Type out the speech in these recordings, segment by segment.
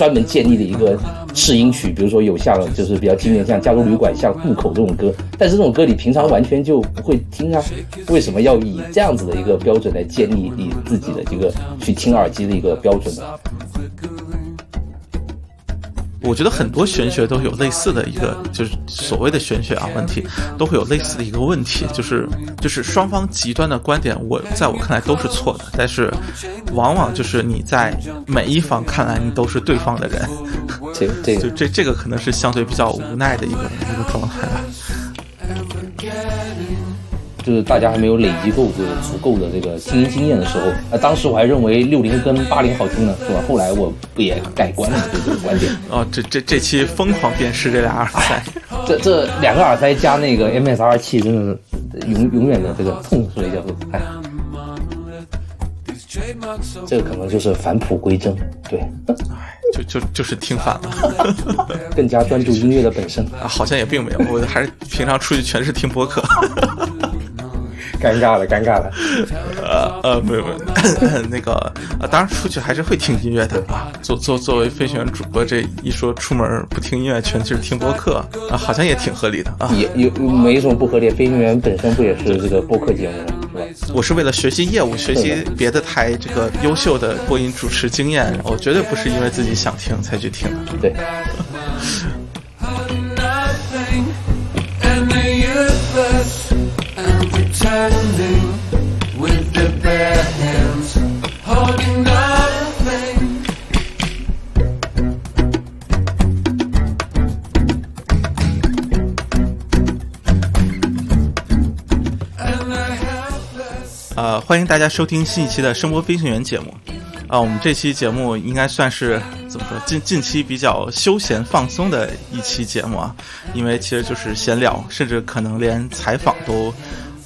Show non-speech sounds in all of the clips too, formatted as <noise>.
专门建立的一个试音曲，比如说有像就是比较经典像《加州旅馆》、像《渡口》这种歌，但是这种歌你平常完全就不会听啊，为什么要以这样子的一个标准来建立你自己的这个去听耳机的一个标准呢？我觉得很多玄学都有类似的一个，就是所谓的玄学啊问题，都会有类似的一个问题，就是就是双方极端的观点，我在我看来都是错的，但是往往就是你在每一方看来你都是对方的人，这这就这这个可能是相对比较无奈的一个一个就是大家还没有累积够这个足够的这个听音经验的时候，呃，当时我还认为六零跟八零好听呢，是吧？后来我不也改观了这个观点。哦，这这这期疯狂辨识这俩耳塞，这这两个耳塞加那个 MSR 器，真的是永永远的这个痛，所以叫做哎，这个可能就是返璞归真，对，就就就是听反了，<laughs> 更加专注音乐的本身。啊，好像也并没有，我还是平常出去全是听播客。<laughs> 尴尬了，<laughs> 尴尬了。呃呃，没有没有，<coughs> 那个呃，当然出去还是会听音乐的啊。作作作为飞行员主播，这一说出门不听音乐，全就是听播客啊，好像也挺合理的啊。也有没什么不合理，飞行员本身不也是这个播客节目吗？是吧？我是为了学习业务，学习别的台这个优秀的播音主持经验，我绝对不是因为自己想听才去听的。对。呃，欢迎大家收听新一期的声波飞行员节目。啊，我们这期节目应该算是怎么说？近近期比较休闲放松的一期节目啊，因为其实就是闲聊，甚至可能连采访都。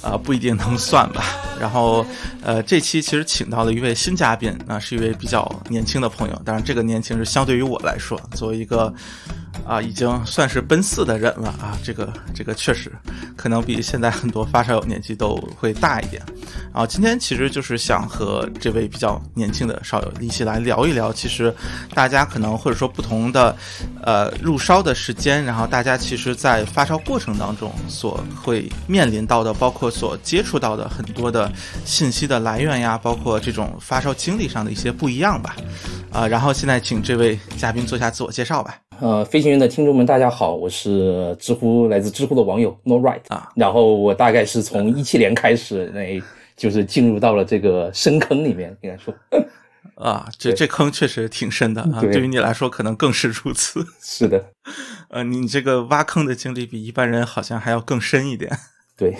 啊，不一定能算吧。然后，呃，这期其实请到了一位新嘉宾，那是一位比较年轻的朋友。当然，这个年轻是相对于我来说，作为一个。啊，已经算是奔四的人了啊！这个这个确实，可能比现在很多发烧友年纪都会大一点。然后今天其实就是想和这位比较年轻的烧友一起来聊一聊，其实大家可能或者说不同的呃入烧的时间，然后大家其实在发烧过程当中所会面临到的，包括所接触到的很多的信息的来源呀，包括这种发烧经历上的一些不一样吧。啊，然后现在请这位嘉宾做下自我介绍吧。呃，飞行员的听众们，大家好，我是知乎来自知乎的网友 No Right 啊。然后我大概是从一七年开始，那就是进入到了这个深坑里面，应该说 <laughs> 啊，这这坑确实挺深的啊。对于你来说，可能更是如此。是的，<laughs> 呃，你这个挖坑的经历比一般人好像还要更深一点。<laughs> 对，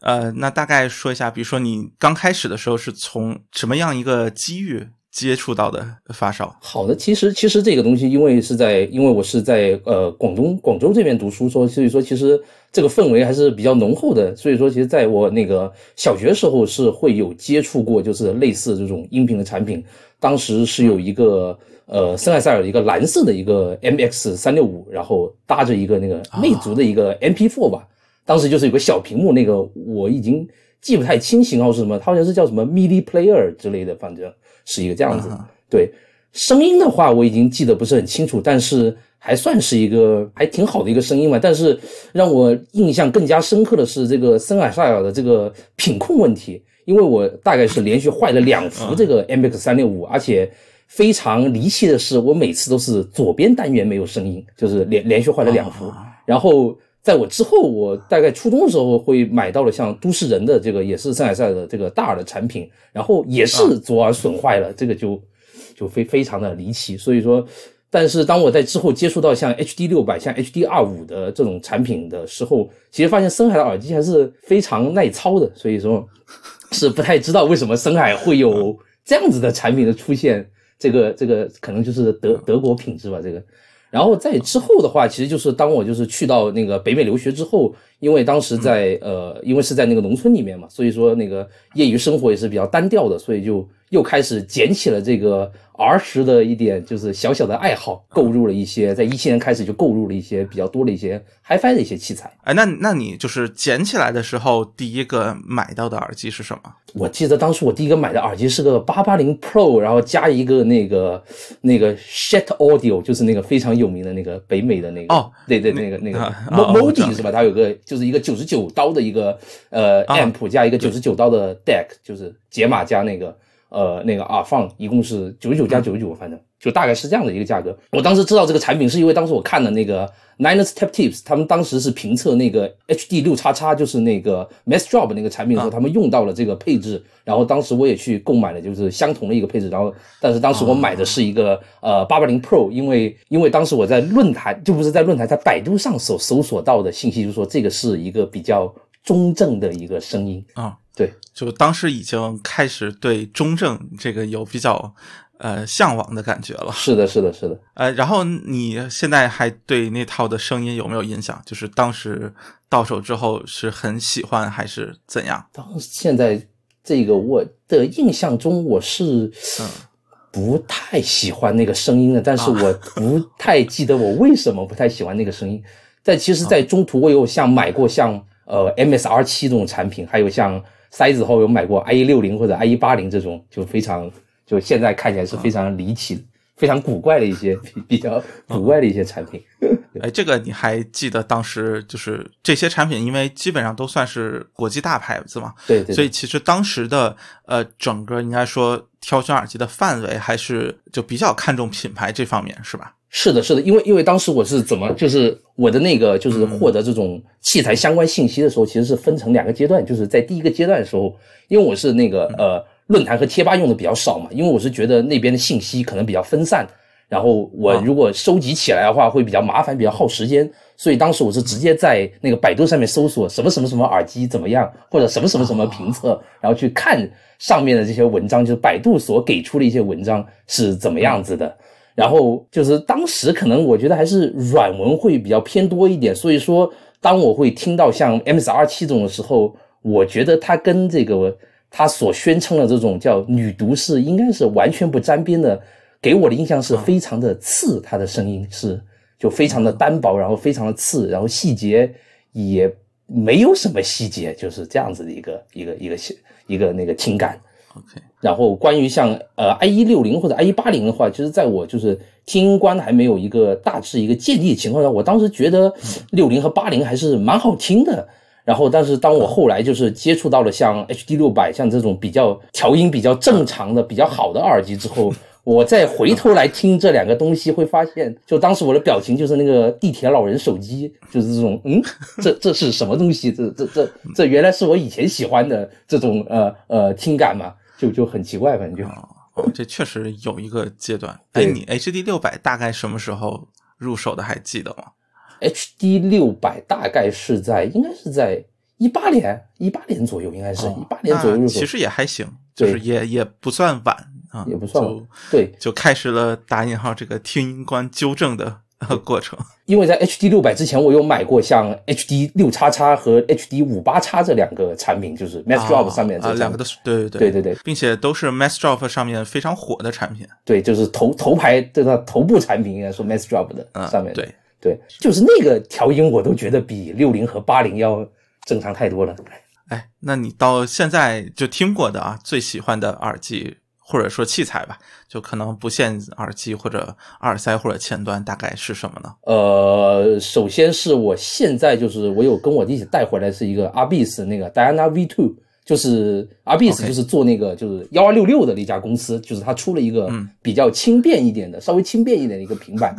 呃，那大概说一下，比如说你刚开始的时候是从什么样一个机遇？接触到的发烧，好的，其实其实这个东西，因为是在，因为我是在呃广东广州这边读书，说所以说其实这个氛围还是比较浓厚的，所以说其实在我那个小学时候是会有接触过，就是类似这种音频的产品，当时是有一个呃森海塞尔的一个蓝色的一个 MX 三六五，然后搭着一个那个魅族的一个 MP4 吧，当时就是有个小屏幕，那个我已经记不太清型号是什么，它好像是叫什么 MIDI Player 之类的，反正。是一个这样子，对声音的话，我已经记得不是很清楚，但是还算是一个还挺好的一个声音嘛。但是让我印象更加深刻的是这个森海塞尔的这个品控问题，因为我大概是连续坏了两幅这个 MX 三六五，而且非常离奇的是，我每次都是左边单元没有声音，就是连连续坏了两幅，然后。在我之后，我大概初中的时候会买到了像都市人的这个也是森海塞的这个大耳的产品，然后也是左耳损坏了，这个就就非非常的离奇。所以说，但是当我在之后接触到像 HD 六百、像 HD 二五的这种产品的时候，其实发现森海的耳机还是非常耐操的。所以说，是不太知道为什么森海会有这样子的产品的出现，这个这个可能就是德德国品质吧，这个。然后在之后的话，其实就是当我就是去到那个北美留学之后，因为当时在呃，因为是在那个农村里面嘛，所以说那个业余生活也是比较单调的，所以就又开始捡起了这个儿时的一点就是小小的爱好，购入了一些，在一七年开始就购入了一些比较多的一些 HiFi 的一些器材。哎，那那你就是捡起来的时候，第一个买到的耳机是什么？我记得当时我第一个买的耳机是个八八零 Pro，然后加一个那个那个 Shet Audio，就是那个非常有名的那个北美的那个哦，对对，那个那个 Modi 是吧？它有个就是一个九十九刀的一个呃啊 amp 加一个九十九刀的 deck，就是解码加那个呃那个耳放，一共是九十九加九十九，反正就大概是这样的一个价格。我当时知道这个产品是因为当时我看了那个 Niners Tap Tips，他们当时是评测那个 HD 六叉叉，就是那个 Mass Drop 那个产品的时候，他们用到了这个配置，然后当时我也去购买了，就是相同的一个配置，然后但是当时我买的是一个呃八八零 Pro，因为因为当时我在论坛就不是在论坛，在百度上所搜索到的信息，就是说这个是一个比较中正的一个声音，啊、对，就当时已经开始对中正这个有比较呃向往的感觉了。是的，是的，是的。呃，然后你现在还对那套的声音有没有印象？就是当时到手之后是很喜欢还是怎样？当现在这个我的印象中，我是嗯不太喜欢那个声音的，但是我不太记得我为什么不太喜欢那个声音。但其实，在中途我有像买过像呃 MSR 七这种产品，还有像塞子后有买过 IE 六零或者 IE 八零这种，就非常就现在看起来是非常离奇、非常古怪的一些比比较古怪的一些产品。<laughs> 哎，这个你还记得当时就是这些产品，因为基本上都算是国际大牌子嘛，对对对所以其实当时的呃整个应该说挑选耳机的范围还是就比较看重品牌这方面，是吧？是的，是的，因为因为当时我是怎么，就是我的那个就是获得这种器材相关信息的时候，其实是分成两个阶段，就是在第一个阶段的时候，因为我是那个呃论坛和贴吧用的比较少嘛，因为我是觉得那边的信息可能比较分散，然后我啊。如果收集起来的话会比较麻烦，比较耗时间，所以当时我是直接在那个百度上面搜索什么什么什么耳机怎么样，或者什么什么什么评测，然后去看上面的这些文章，就是百度所给出的一些文章是怎么样子的。然后就是当时可能我觉得还是软文会比较偏多一点，所以说当我会听到像 MSR 七这种的时候，我觉得它跟这个它所宣称的这种叫女毒是应该是完全不沾边的，给我的印象是非常的刺，它的声音是就非常的单薄，然后非常的刺，然后细节也没有什么细节，就是这样子的一个一个一个一个那个情感。OK，然后关于像呃 i 一六零或者 i 一八零的话，其实在我就是听音观还没有一个大致一个建立的情况下，我当时觉得六零和八零还是蛮好听的。然后，但是当我后来就是接触到了像 HD 六百像这种比较调音比较正常的、比较好的耳机之后，<laughs> 我再回头来听这两个东西，会发现，就当时我的表情就是那个地铁老人手机，就是这种，嗯，<laughs> 这这是什么东西？这这这这原来是我以前喜欢的这种呃呃听感嘛，就就很奇怪，反正就。哦，这确实有一个阶段。哎，你 HD 六百大概什么时候入手的？还记得吗？HD 六百大概是在应该是在一八年一八年左右，应该是一八年左右入手，其实也还行，就是也也不算晚啊，也不算对，就开始了打引号这个听音官纠正的呃 <laughs> 过程。<laughs> 因为在 HD 六百之前，我有买过像 HD 六叉叉和 HD 五八叉这两个产品，就是 Mass Drop 上面这啊，个产品两个都是对对对对对并且都是 Mass Drop 上面非常火的产品。对，就是头头牌对它头部产品，应该说 Mass Drop 的嗯，上面对，对，就是那个调音，我都觉得比六零和八零要正常太多了。哎，那你到现在就听过的啊，最喜欢的耳机或者说器材吧，就可能不限耳机或者耳塞或者前端，大概是什么呢？呃，首先是我现在就是我有跟我一起带回来是一个 Arbis 那个 Diana V Two，就是 Arbis 就是做那个就是幺二六六的那家公司，就是它出了一个嗯比较轻便一点的，稍微轻便一点的一个平板。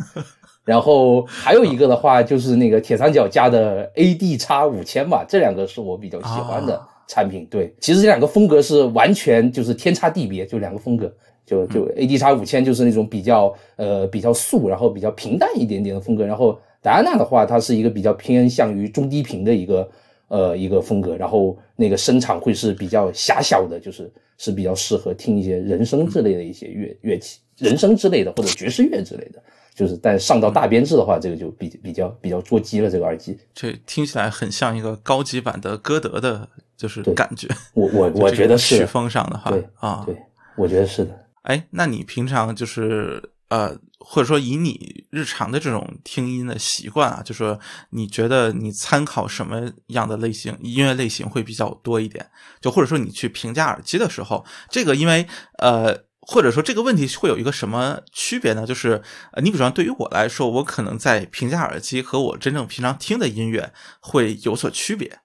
然后还有一个的话就是那个铁三角家的 AD 叉五千吧，这两个是我比较喜欢的啊产品。对，其实这两个风格是完全就是天差地别，就两个风格。就就 AD 叉五千就是那种比较呃比较素，然后比较平淡一点点的风格。然后戴安娜的话，它是一个比较偏向于中低频的一个呃一个风格，然后那个声场会是比较狭小的，就是是比较适合听一些人声之类的一些乐乐器，人声之类的或者爵士乐之类的。就是但上到大编制的话，这个就比比较比较捉鸡了。这个耳机，这听起来很像一个高级版的歌德的，就是感觉。我我 <laughs> 我觉得是曲风上的话，对啊，对，我觉得是的。哎，那你平常就是呃，或者说以你日常的这种听音的习惯啊，就说你觉得你参考什么样的类型音乐类型会比较多一点？就或者说你去评价耳机的时候，这个因为呃。或者说这个问题会有一个什么区别呢？就是，你比方对于我来说，我可能在评价耳机和我真正平常听的音乐会有所区别。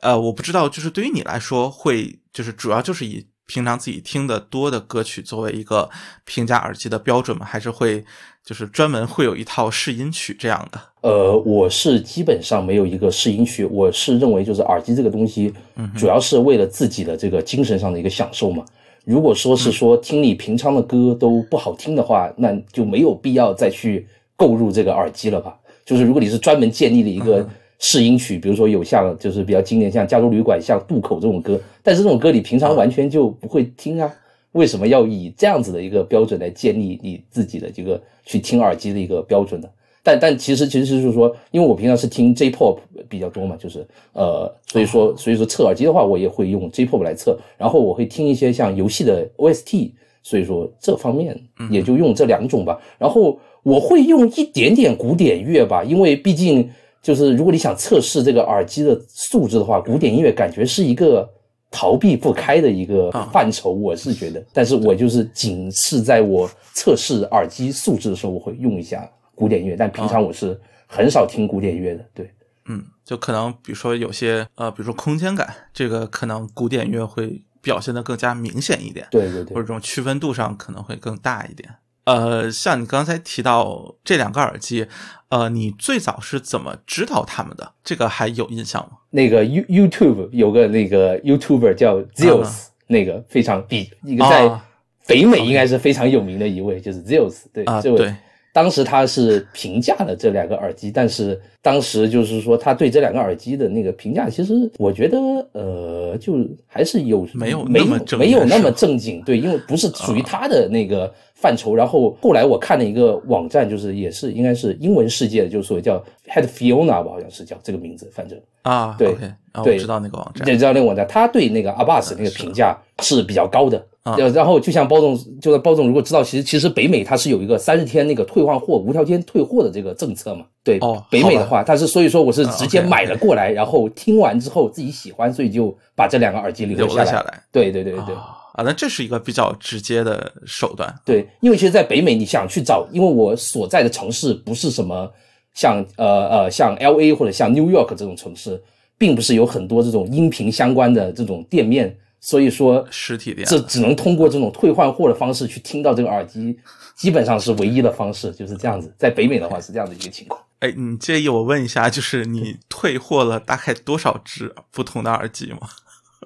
呃，我不知道，就是对于你来说，会就是主要就是以平常自己听的多的歌曲作为一个评价耳机的标准吗？还是会就是专门会有一套试音曲这样的？呃，我是基本上没有一个试音曲，我是认为就是耳机这个东西，主要是为了自己的这个精神上的一个享受嘛。如果说是说听你平常的歌都不好听的话，那就没有必要再去购入这个耳机了吧？就是如果你是专门建立了一个试音曲，比如说有像就是比较经典像《加州旅馆》、像《渡口》这种歌，但是这种歌你平常完全就不会听啊，为什么要以这样子的一个标准来建立你自己的这个去听耳机的一个标准呢？但但其实其实就是说，因为我平常是听 J-pop 比较多嘛，就是呃，所以说所以说测耳机的话，我也会用 J-pop 来测，然后我会听一些像游戏的 OST，所以说这方面也就用这两种吧。然后我会用一点点古典乐吧，因为毕竟就是如果你想测试这个耳机的素质的话，古典音乐感觉是一个逃避不开的一个范畴，我是觉得。但是我就是仅是在我测试耳机素质的时候，我会用一下。古典音乐，但平常我是很少听古典乐的。对，嗯，就可能比如说有些呃，比如说空间感，这个可能古典音乐会表现的更加明显一点。对对对，或者这种区分度上可能会更大一点。呃，像你刚才提到这两个耳机，呃，你最早是怎么知道他们的？这个还有印象吗？那个 You YouTube 有个那个 YouTuber 叫 Zeus，那个非常比一个在北美应该是非常有名的一位，就是 Zeus。对啊，对。当时他是评价了这两个耳机，但是当时就是说他对这两个耳机的那个评价，其实我觉得呃，就还是有没有没有没有那么正经，对，因为不是属于啊他的那个范畴。然后后来我看了一个网站，就是也是应该是英文世界的，就是所谓叫 Head Fiona 吧，好像是叫这个名字，反正啊，对我对知道那个网站你知道那个网站，他对那个 Abbas 那个评价是比较高的。啊呃然后就像包总，就是包总如果知道，其实其实北美它是有一个三十天那个退换货、无条件退货的这个政策嘛。对，哦北美的话，它是所以说我是直接买了过来，然后听完之后自己喜欢，所以就把这两个耳机留留下来。了下来。对对对对对。啊啊，那这是一个比较直接的手段。对，因为其实，在北美你想去找，因为我所在的城市不是什么像呃呃像 L A 或者像 New York 这种城市，并不是有很多这种音频相关的这种店面，所以说实体店这只能通过这种退换货的方式去听到这个耳机，基本上是唯一的方式，就是这样子。在北美的话是这样的一个情况。哎，你介意我问一下，就是你退货了大概多少只不同的耳机吗？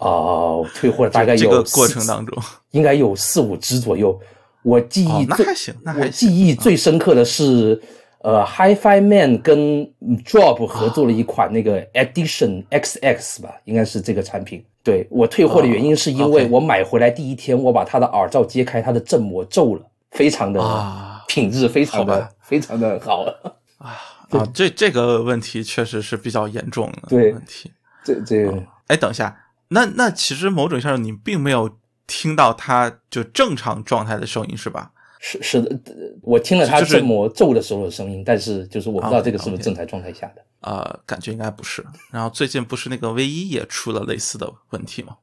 哦，退货大概有这个过程当中，应该有四五只左右。我记忆最、哦那还行那还我记忆最深刻的是，呃，HiFi Man 跟 Drop 合作了一款那个 Edition XX 吧，应该是这个产品。对我退货的原因是因为我买回来第一天，我把它的耳罩揭开，它的振膜皱了，非常的、啊品质非常的好非常的好。<laughs> 啊啊，这这个问题确实是比较严重的对问题。这这哎，等一下，那那其实某种意义上你并没有听到它就正常状态的声音是吧？是是的，呃我听了它就是振膜皱的时候的声音，但是就是我不知道这个是不是正常状态下的。呃，感觉应该不是。然后最近不是那个 V 一也出了类似的问题吗？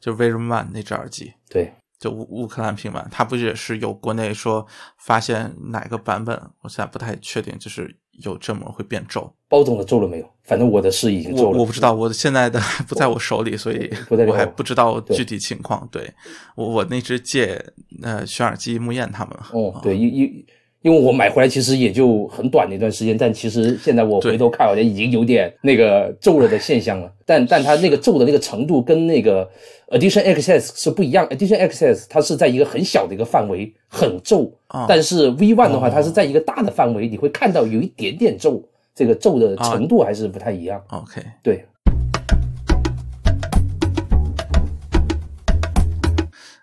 就 Vision One 那只耳机，对，就乌乌克兰平板，它不也是有国内说发现哪个版本，我现在不太确定，就是有这么会变皱。包总的皱了没有？反正我的是已经皱了。我不知道，我现在的还 <laughs> 不在我手里，所以我还不知道具体情况。对我我那只借呃雪尔基木燕他们了。哦，对，因因因为我买回来其实也就很短的一段时间，但其实现在我回头看，好像已经有点那个皱了的现象了。但但它那个皱的那个程度跟那个 Edition XS 是不一样，Edition XS 它是在一个很小的一个范围很皱，啊。但是 V One 的话，哦。它是在一个大的范围，你会看到有一点点皱，这个皱的程度还是不太一样。OK，对，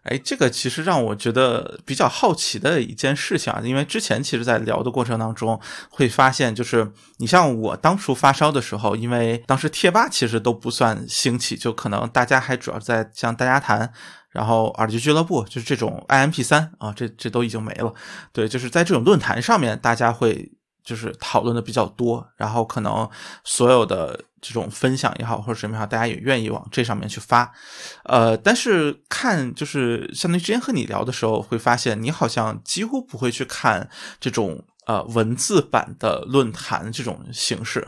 哎，这个其实让我觉得比较好奇的一件事情啊，因为之前其实，在聊的过程当中会发现，就是你像我当初发烧的时候，因为当时贴吧其实都不算兴起，就可能大家还主要在像大家谈，然后耳机俱乐部，就是这种 I M P 三啊，这这都已经没了。对，就是在这种论坛上面，大家会。就是讨论的比较多，然后可能所有的这种分享也好，或者什么也好，大家也愿意往这上面去发。呃，但是看就是相当于之前和你聊的时候，会发现你好像几乎不会去看这种呃文字版的论坛这种形式。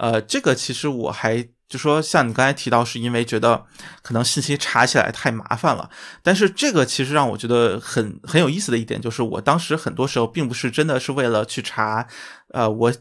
呃，这个其实我还。就说像你刚才提到，是因为觉得可能信息查起来太麻烦了。但是这个其实让我觉得很很有意思的一点，就是我当时很多时候并不是真的是为了去查，呃，我。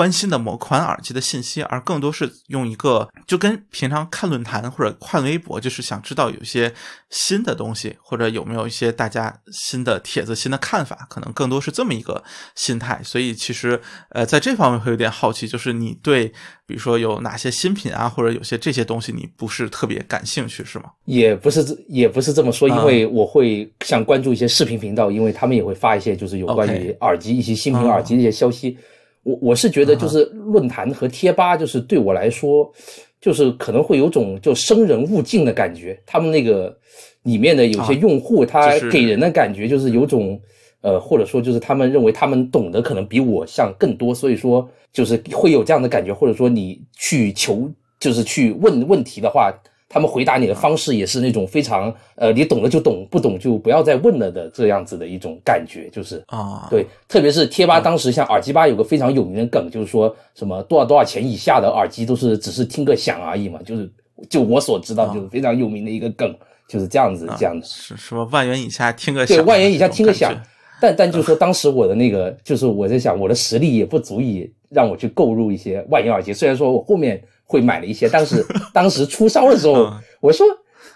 关心的某款耳机的信息，而更多是用一个就跟平常看论坛或者看微博，就是想知道有些新的东西，或者有没有一些大家新的帖子、新的看法，可能更多是这么一个心态。所以其实呃，在这方面会有点好奇，就是你对比如说有哪些新品啊，或者有些这些东西，你不是特别感兴趣，是吗？也不是，也不是这么说，因为我会想关注一些视频频道，因为他们也会发一些就是有关于耳机一些新品耳机的一些消息。我我是觉得，就是论坛和贴吧，就是对我来说，就是可能会有种就生人勿近的感觉。他们那个里面的有些用户，他给人的感觉就是有种呃，或者说就是他们认为他们懂得可能比我像更多，所以说就是会有这样的感觉。或者说你去求，就是去问问题的话。他们回答你的方式也是那种非常呃，你懂了就懂，不懂就不要再问了的这样子的一种感觉，就是。啊，对，特别是贴吧，当时像耳机吧有个非常有名的梗，就是说什么多少多少钱以下的耳机都是只是听个响而已嘛，就是就我所知道就是非常有名的一个梗，就是这样子这样的，是说万元以下听个响，对，万元以下听个响，但但就是说当时我的那个就是我在想我的实力也不足以让我去购入一些万元耳机，虽然说我后面。会买了一些，但是 <laughs> 当时出烧的时候，我说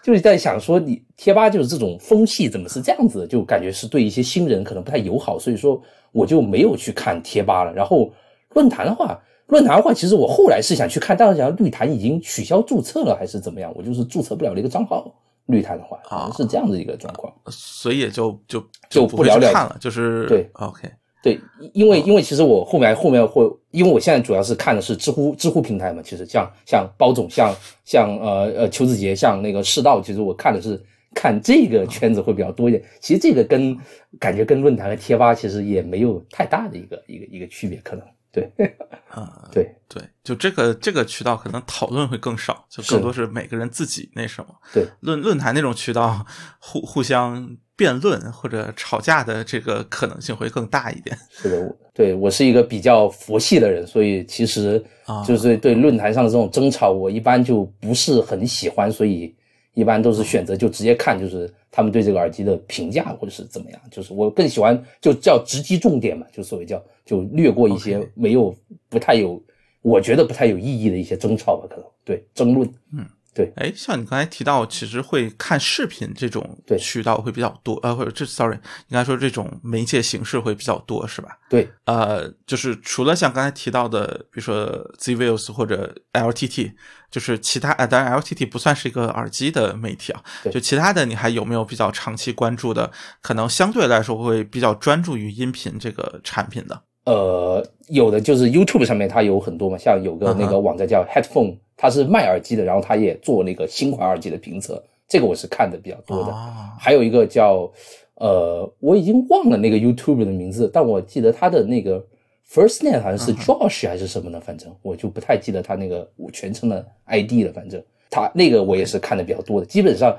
就是在想说，你贴吧就是这种风气怎么是这样子，就感觉是对一些新人可能不太友好，所以说我就没有去看贴吧了。然后论坛的话，论坛的话，其实我后来是想去看，但是想绿坛已经取消注册了，还是怎么样，我就是注册不了的一个账号。绿坛的话，啊，是这样的一个状况，所以也就就就不了了，就是对，OK。对，因为因为其实我后面后面会，因为我现在主要是看的是知乎知乎平台嘛，其实像像包总，像像呃呃邱子杰，像那个世道，其实我看的是看这个圈子会比较多一点。其实这个跟感觉跟论坛和贴吧其实也没有太大的一个一个一个区别，可能。对，<laughs> 啊，对。对，就这个这个渠道可能讨论会更少，就更多是每个人自己那什么。对，论论坛那种渠道，互互相辩论或者吵架的这个可能性会更大一点。是的，对我是一个比较佛系的人，所以其实就是对论坛上的这种争吵，我一般就不是很喜欢，所以一般都是选择就直接看，就是他们对这个耳机的评价或者是怎么样，就是我更喜欢就叫直击重点嘛，就所谓叫。就略过一些没有不太有，我觉得不太有意义的一些争吵吧，可能对争论，嗯，对。哎，像你刚才提到，其实会看视频这种渠道会比较多，呃，或者这，sorry，应该说这种媒介形式会比较多，是吧？对，呃，就是除了像刚才提到的，比如说 Z v i l s 或者 LTT，就是其他，呃，当然 LTT 不算是一个耳机的媒体啊，就其他的，你还有没有比较长期关注的？可能相对来说会比较专注于音频这个产品的。呃，有的就是 YouTube 上面它有很多嘛，像有个那个网站叫 Headphone，它是卖耳机的，然后它也做那个新款耳机的评测，这个我是看的比较多的。还有一个叫呃，我已经忘了那个 YouTube 的名字，但我记得它的那个 First Name 好像是 Josh 还是什么呢，反正我就不太记得他那个全称的 ID 了。反正他那个我也是看的比较多的，基本上。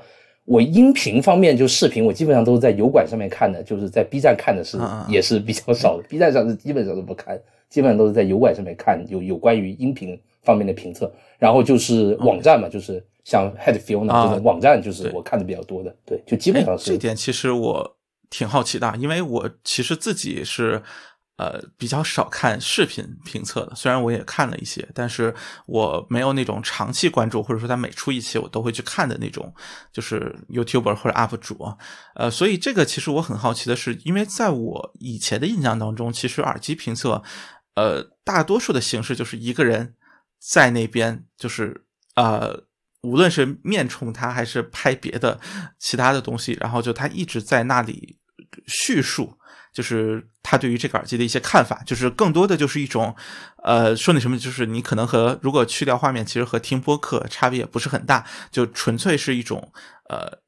我音频方面就视频，我基本上都是在油管上面看的，就是在 B 站看的是也是比较少的。B 站上是基本上都不看，基本上都是在油管上面看有有关于音频方面的评测。然后就是网站嘛，就是像 Head Feel 呢，这种网站，就是我看的比较多的。对，就基本上是。这点其实我挺好奇的，因为我其实自己是。呃，比较少看视频评测的，虽然我也看了一些，但是我没有那种长期关注，或者说他每出一期我都会去看的那种，就是 YouTuber 或者 UP 主。呃，所以这个其实我很好奇的是，因为在我以前的印象当中，其实耳机评测，呃，大多数的形式就是一个人在那边，就是呃。无论是面冲他还是拍别的其他的东西，然后就他一直在那里叙述，就是他对于这个耳机的一些看法，就是更多的就是一种，呃，说你什么，就是你可能和如果去掉画面，其实和听播客差别也不是很大，就纯粹是一种呃。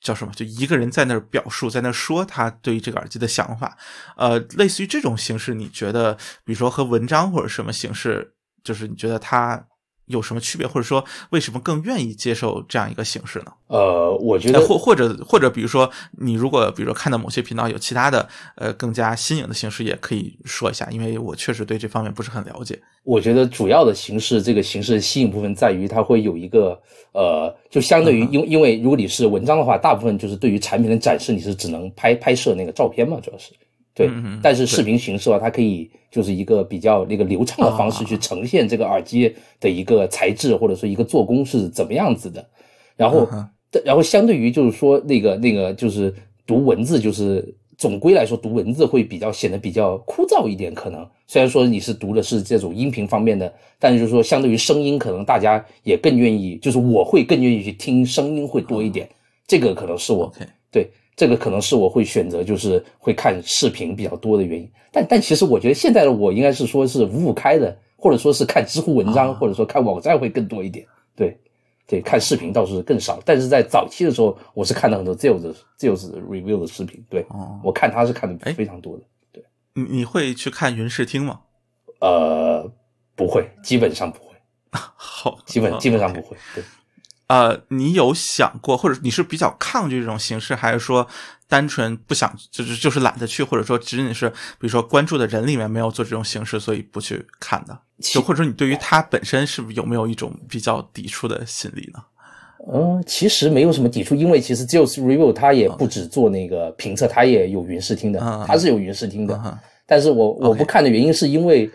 叫什么？就一个人在那儿表述，在那儿说他对于这个耳机的想法，呃，类似于这种形式，你觉得，比如说和文章或者什么形式，就是你觉得他有什么区别，或者说为什么更愿意接受这样一个形式呢？呃，我觉得或或者或者比如说，你如果比如说看到某些频道有其他的呃更加新颖的形式，也可以说一下，因为我确实对这方面不是很了解。我觉得主要的形式，这个形式的吸引部分在于它会有一个。呃，就相对于，因因为如果你是文章的话，大部分就是对于产品的展示，你是只能拍拍摄那个照片嘛，主要是对。但是视频形式的话，它可以就是一个比较那个流畅的方式去呈现这个耳机的一个材质或者说一个做工是怎么样子的。然后，然后相对于就是说那个那个就是读文字就是。总归来说，读文字会比较显得比较枯燥一点。可能虽然说你是读的是这种音频方面的，但是就是说，相对于声音，可能大家也更愿意，就是我会更愿意去听声音会多一点。这个可能是我对这个可能是我会选择就是会看视频比较多的原因。但但其实我觉得现在的我应该是说是五五开的，或者说是看知乎文章，或者说看网站会更多一点。对。对，看视频倒是更少，但是在早期的时候，我是看到很多 z e l 的 z e l 的 review 的视频。对，我看他是看的非常多的。对，你你会去看云视听吗？呃，不会，基本上不会。<laughs> 好，基本基本上不会。对。呃，你有想过，或者你是比较抗拒这种形式，还是说单纯不想，就是就是懒得去，或者说仅仅是比如说关注的人里面没有做这种形式，所以不去看的？就或者说你对于它本身是不是有没有一种比较抵触的心理呢？嗯，其实没有什么抵触，因为其实 j o s Review 它也不止做那个评测，它也有云视听的，它是有云视听的。但是我我不看的原因是因为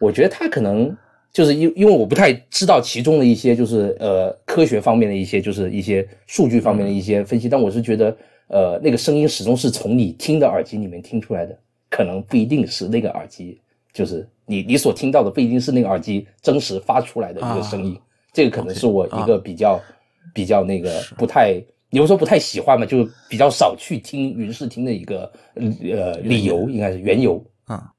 我觉得它可能。就是因因为我不太知道其中的一些就是呃科学方面的一些就是一些数据方面的一些分析，但我是觉得呃那个声音始终是从你听的耳机里面听出来的，可能不一定是那个耳机，就是你你所听到的不一定是那个耳机真实发出来的一个声音，这个可能是我一个比较比较那个不太，你说不太喜欢嘛，就比较少去听云视听的一个呃理由，应该是缘由。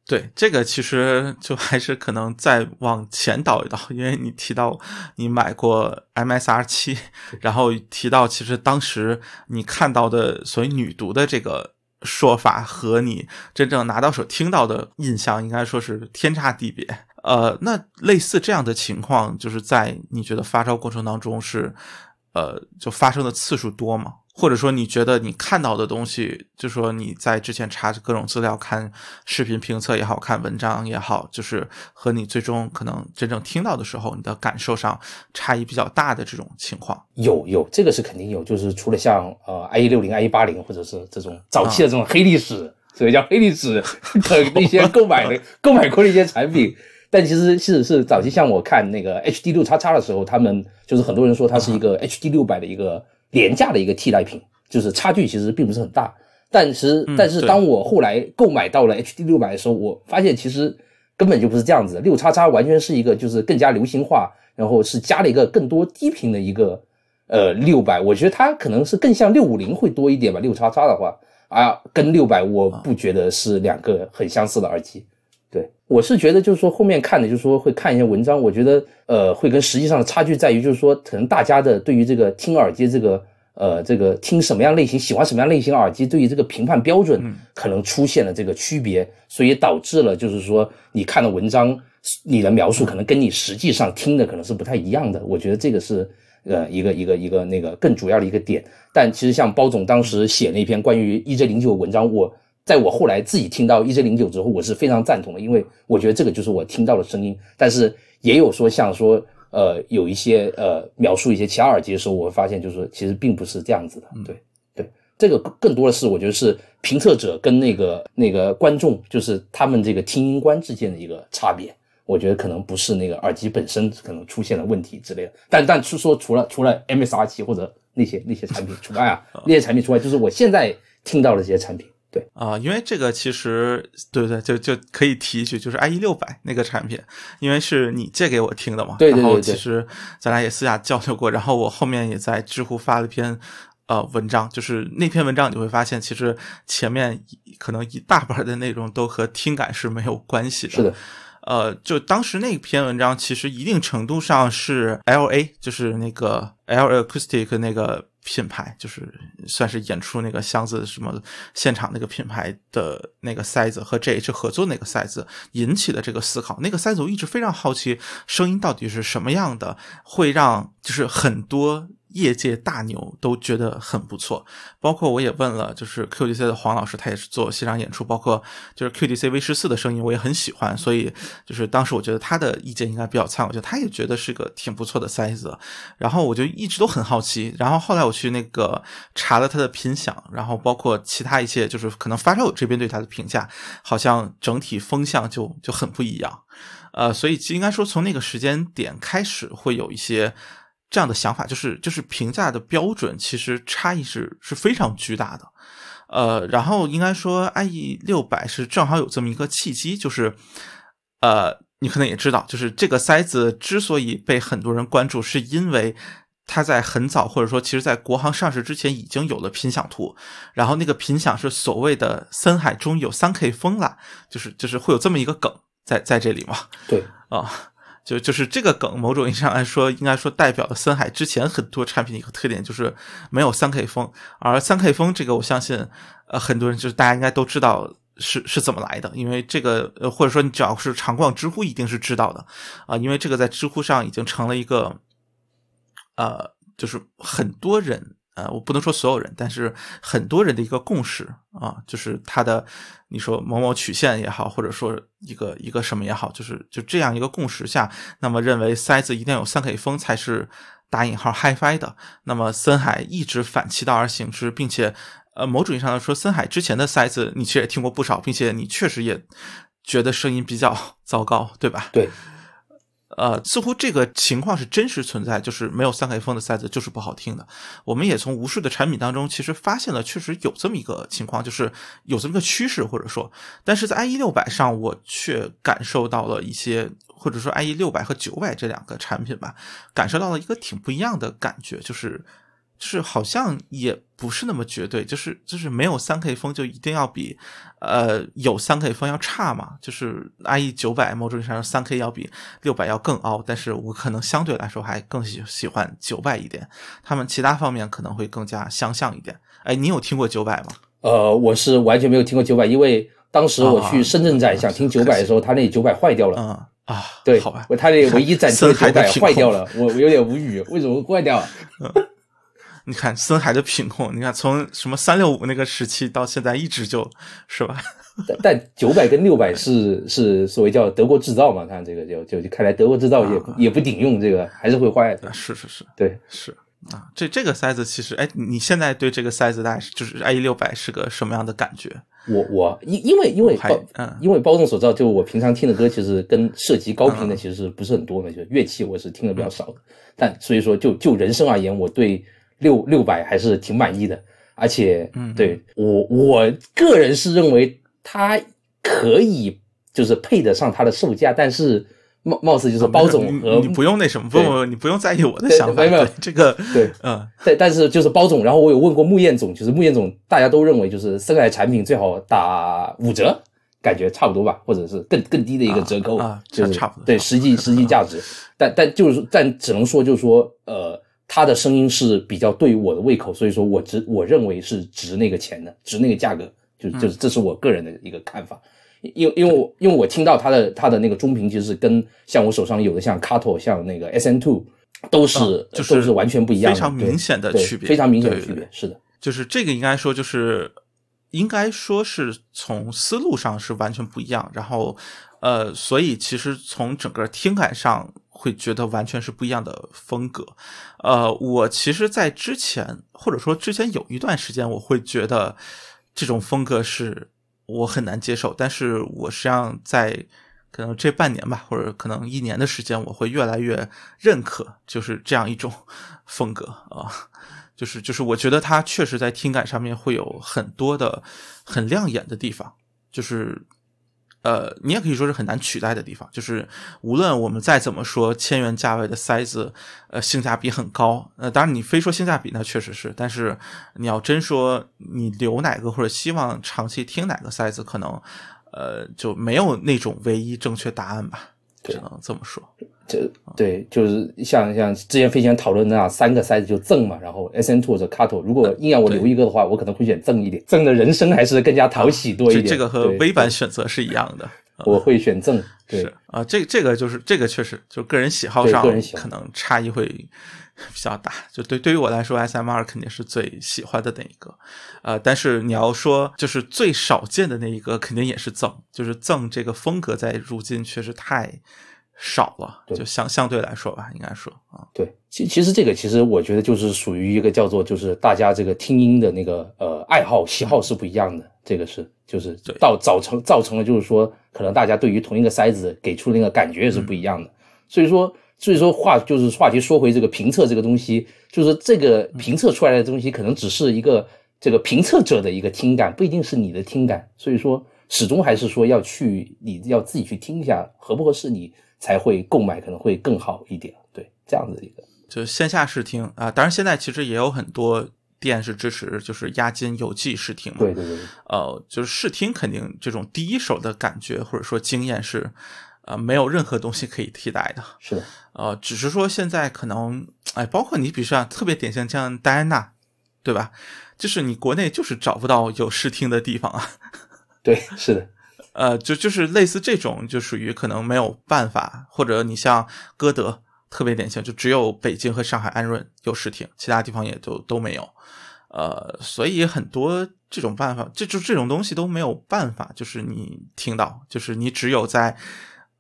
对，这个其实就还是可能再往前倒一倒，因为你提到你买过 MSR 七，然后提到其实当时你看到的所谓女读的这个说法和你真正拿到手听到的印象，应该说是天差地别。呃，那类似这样的情况，就是在你觉得发烧过程当中是，呃，就发生的次数多吗？或者说，你觉得你看到的东西，就说你在之前查各种资料、看视频评测也好看文章也好，就是和你最终可能真正听到的时候，你的感受上差异比较大的这种情况，有有这个是肯定有。就是除了像呃 i 一六零、i 一八零，或者是这种早期的这种黑历史，所以叫黑历史的那些购买的购买过的一些产品，但其实是是早期像我看那个 HD 六叉叉的时候，他们就是很多人说它是一个 HD 六百的一个。廉价的一个替代品，就是差距其实并不是很大。但是，但是当我后来购买到了 HD 六百的时候，我发现其实根本就不是这样子的。六叉叉完全是一个就是更加流行化，然后是加了一个更多低频的一个呃六百。我觉得它可能是更像六五零会多一点吧。六叉叉的话啊，跟六百我不觉得是两个很相似的耳机。对我是觉得就是说后面看的就是说会看一些文章，我觉得呃会跟实际上的差距在于就是说可能大家的对于这个听耳机这个。呃，这个听什么样类型，喜欢什么样类型耳机，对于这个评判标准可能出现了这个区别，所以导致了就是说，你看的文章，你的描述可能跟你实际上听的可能是不太一样的。我觉得这个是呃一个一个一个那个更主要的一个点。但其实像包总当时写那篇关于 EJ 零九文章，我在我后来自己听到 EJ 零九之后，我是非常赞同的，因为我觉得这个就是我听到的声音。但是也有说像说。呃，有一些呃描述一些其他耳机的时候，我会发现就是其实并不是这样子的。对对，这个更多的是我觉得是评测者跟那个那个观众，就是他们这个听音观之间的一个差别。我觉得可能不是那个耳机本身可能出现了问题之类的。但但是说除了除了 MSR 七或者那些那些产品除外啊，那些产品除外，就是我现在听到的这些产品。对啊，因为这个其实对对，就就可以提一句，就是 IE 六百那个产品，因为是你借给我听的嘛，对对对然后其实咱俩也私下交流过，然后我后面也在知乎发了一篇。呃，文章就是那篇文章，你会发现，其实前面可能一大半的内容都和听感是没有关系的。是的，呃，就当时那篇文章，其实一定程度上是 L A，就是那个 L Acoustic 那个品牌，就是算是演出那个箱子什么现场那个品牌的那个塞子和 J H 合作那个塞子引起的这个思考。那个塞子我一直非常好奇，声音到底是什么样的，会让就是很多。业界大牛都觉得很不错，包括我也问了，就是 QDC 的黄老师，他也是做现场演出，包括就是 QDC V 十四的声音，我也很喜欢，所以就是当时我觉得他的意见应该比较参考，我觉得他也觉得是个挺不错的塞子，然后我就一直都很好奇，然后后来我去那个查了他的品响，然后包括其他一些，就是可能发烧友这边对他的评价，好像整体风向就就很不一样，呃，所以应该说从那个时间点开始会有一些。这样的想法就是就是评价的标准其实差异是是非常巨大的，呃，然后应该说 IE 六百是正好有这么一个契机，就是呃，你可能也知道，就是这个塞子之所以被很多人关注，是因为它在很早或者说其实在国行上市之前已经有了频响图，然后那个频响是所谓的森海终于有三 K 风了，就是就是会有这么一个梗在在这里嘛，对啊。就就是这个梗，某种意义上来说，应该说代表了森海之前很多产品的一个特点，就是没有三 K 风。而三 K 风这个，我相信，呃，很多人就是大家应该都知道是是怎么来的，因为这个，呃，或者说你只要是常逛知乎，一定是知道的啊，因为这个在知乎上已经成了一个，呃，就是很多人。呃，我不能说所有人，但是很多人的一个共识啊，就是他的，你说某某曲线也好，或者说一个一个什么也好，就是就这样一个共识下，那么认为塞子一定有三 K 风才是打引号 HiFi 的。那么森海一直反其道而行之，并且呃，某种意义上来说，森海之前的塞子你其实也听过不少，并且你确实也觉得声音比较 <laughs> 糟糕，对吧？对。呃，似乎这个情况是真实存在，就是没有三 K 风的塞子就是不好听的。我们也从无数的产品当中，其实发现了确实有这么一个情况，就是有这么个趋势，或者说，但是在 IE 六百上，我却感受到了一些，或者说 IE 六百和九百这两个产品吧，感受到了一个挺不一样的感觉，就是。是好像也不是那么绝对，就是就是没有三 K 风就一定要比，呃，有三 K 风要差嘛？就是 IE 九百某种意义上三 K 要比六百要更凹，但是我可能相对来说还更喜喜欢九百一点，他们其他方面可能会更加相像一点。哎，你有听过九百吗？呃，我是完全没有听过九百，因为当时我去深圳展想听九百的时候，他那九百坏掉了。嗯啊，对，好吧，他那唯一 <laughs> 展出的九百坏掉了，我我有点无语，为什么会坏掉？你看森海的品控，你看从什么三六五那个时期到现在，一直就是吧。<laughs> 但但九百跟六百是是所谓叫德国制造嘛？看这个就就看来德国制造也也不顶用，这个还是会坏的。是是是，对是啊。这这个塞子其实，哎，你现在对这个塞子大概是就是 IE 六百是个什么样的感觉？我我因因为因为包因为包总所知道，就我平常听的歌其实跟涉及高频的其实不是很多的，就乐器我是听的比较少的。但所以说就就人声而言，我对。六六百还是挺满意的，而且，嗯，对我我个人是认为它可以就是配得上它的售价，但是貌貌似就是包总和你不用那什么，不不，你不用在意我的想法，没有这个，对，嗯，但但是就是包总，然后我有问过穆彦总，就是穆彦总，大家都认为就是森海产品最好打五折，感觉差不多吧，或者是更更低的一个折扣，啊，就是差不多，对实际实际价值，但但就是但只能说就是说，呃。他的声音是比较对我的胃口，所以说我值我认为是值那个钱的，值那个价格，就就是这是我个人的一个看法。因因为我因为我听到他的他的那个中频，其实跟像我手上有的像 Cato 像那个 SN Two 都是都是完全不一样，非常明显的区别，非常明显的区别。是的，就是这个应该说就是应该说是从思路上是完全不一样，然后呃，所以其实从整个听感上。会觉得完全是不一样的风格，呃，我其实，在之前或者说之前有一段时间，我会觉得这种风格是我很难接受，但是我实际上在可能这半年吧，或者可能一年的时间，我会越来越认可就是这样一种风格啊，<laughs> 就是就是我觉得它确实在听感上面会有很多的很亮眼的地方，就是。呃，你也可以说是很难取代的地方，就是无论我们再怎么说千元价位的塞子，呃，性价比很高，呃，当然你非说性价比那确实是，但是你要真说你留哪个或者希望长期听哪个塞子，可能呃就没有那种唯一正确答案吧，只能这么说。这对，就是像像之前飞行员讨论那样，三个塞子就赠嘛，然后 S N two 或者 Cato，如果硬要我留一个的话，我可能会选赠一点，赠的人生还是更加讨喜多一点。这个和微版选择是一样的，我会选赠。是啊，这这个就是这个确实就个人喜好上可能差异会比较大。就对对于我来说，S M 二肯定是最喜欢的那一个，呃，但是你要说就是最少见的那一个，肯定也是赠，就是赠这个风格在如今确实太。少了，就相相对来说吧，应该说啊，对，其其实这个其实我觉得就是属于一个叫做就是大家这个听音的那个呃爱好喜好是不一样的，这个是就是到造成造成了就是说可能大家对于同一个塞子给出那个感觉也是不一样的，所以说所以说话就是话题说回这个评测这个东西，就是这个评测出来的东西可能只是一个这个评测者的一个听感，不一定是你的听感，所以说始终还是说要去你要自己去听一下合不合适你。才会购买可能会更好一点，对这样子一个，就线下试听啊。当然，现在其实也有很多店是支持，就是押金邮寄试听嘛。对对对。呃，就是试听肯定这种第一手的感觉或者说经验是，呃，没有任何东西可以替代的。是的。呃，只是说现在可能，哎，包括你比如说特别典型像戴安娜，对吧？就是你国内就是找不到有试听的地方啊。<laughs> 对，是的。呃，就就是类似这种，就属于可能没有办法，或者你像歌德特别典型，就只有北京和上海安润有试听，其他地方也都都没有。呃，所以很多这种办法，这就这种东西都没有办法，就是你听到，就是你只有在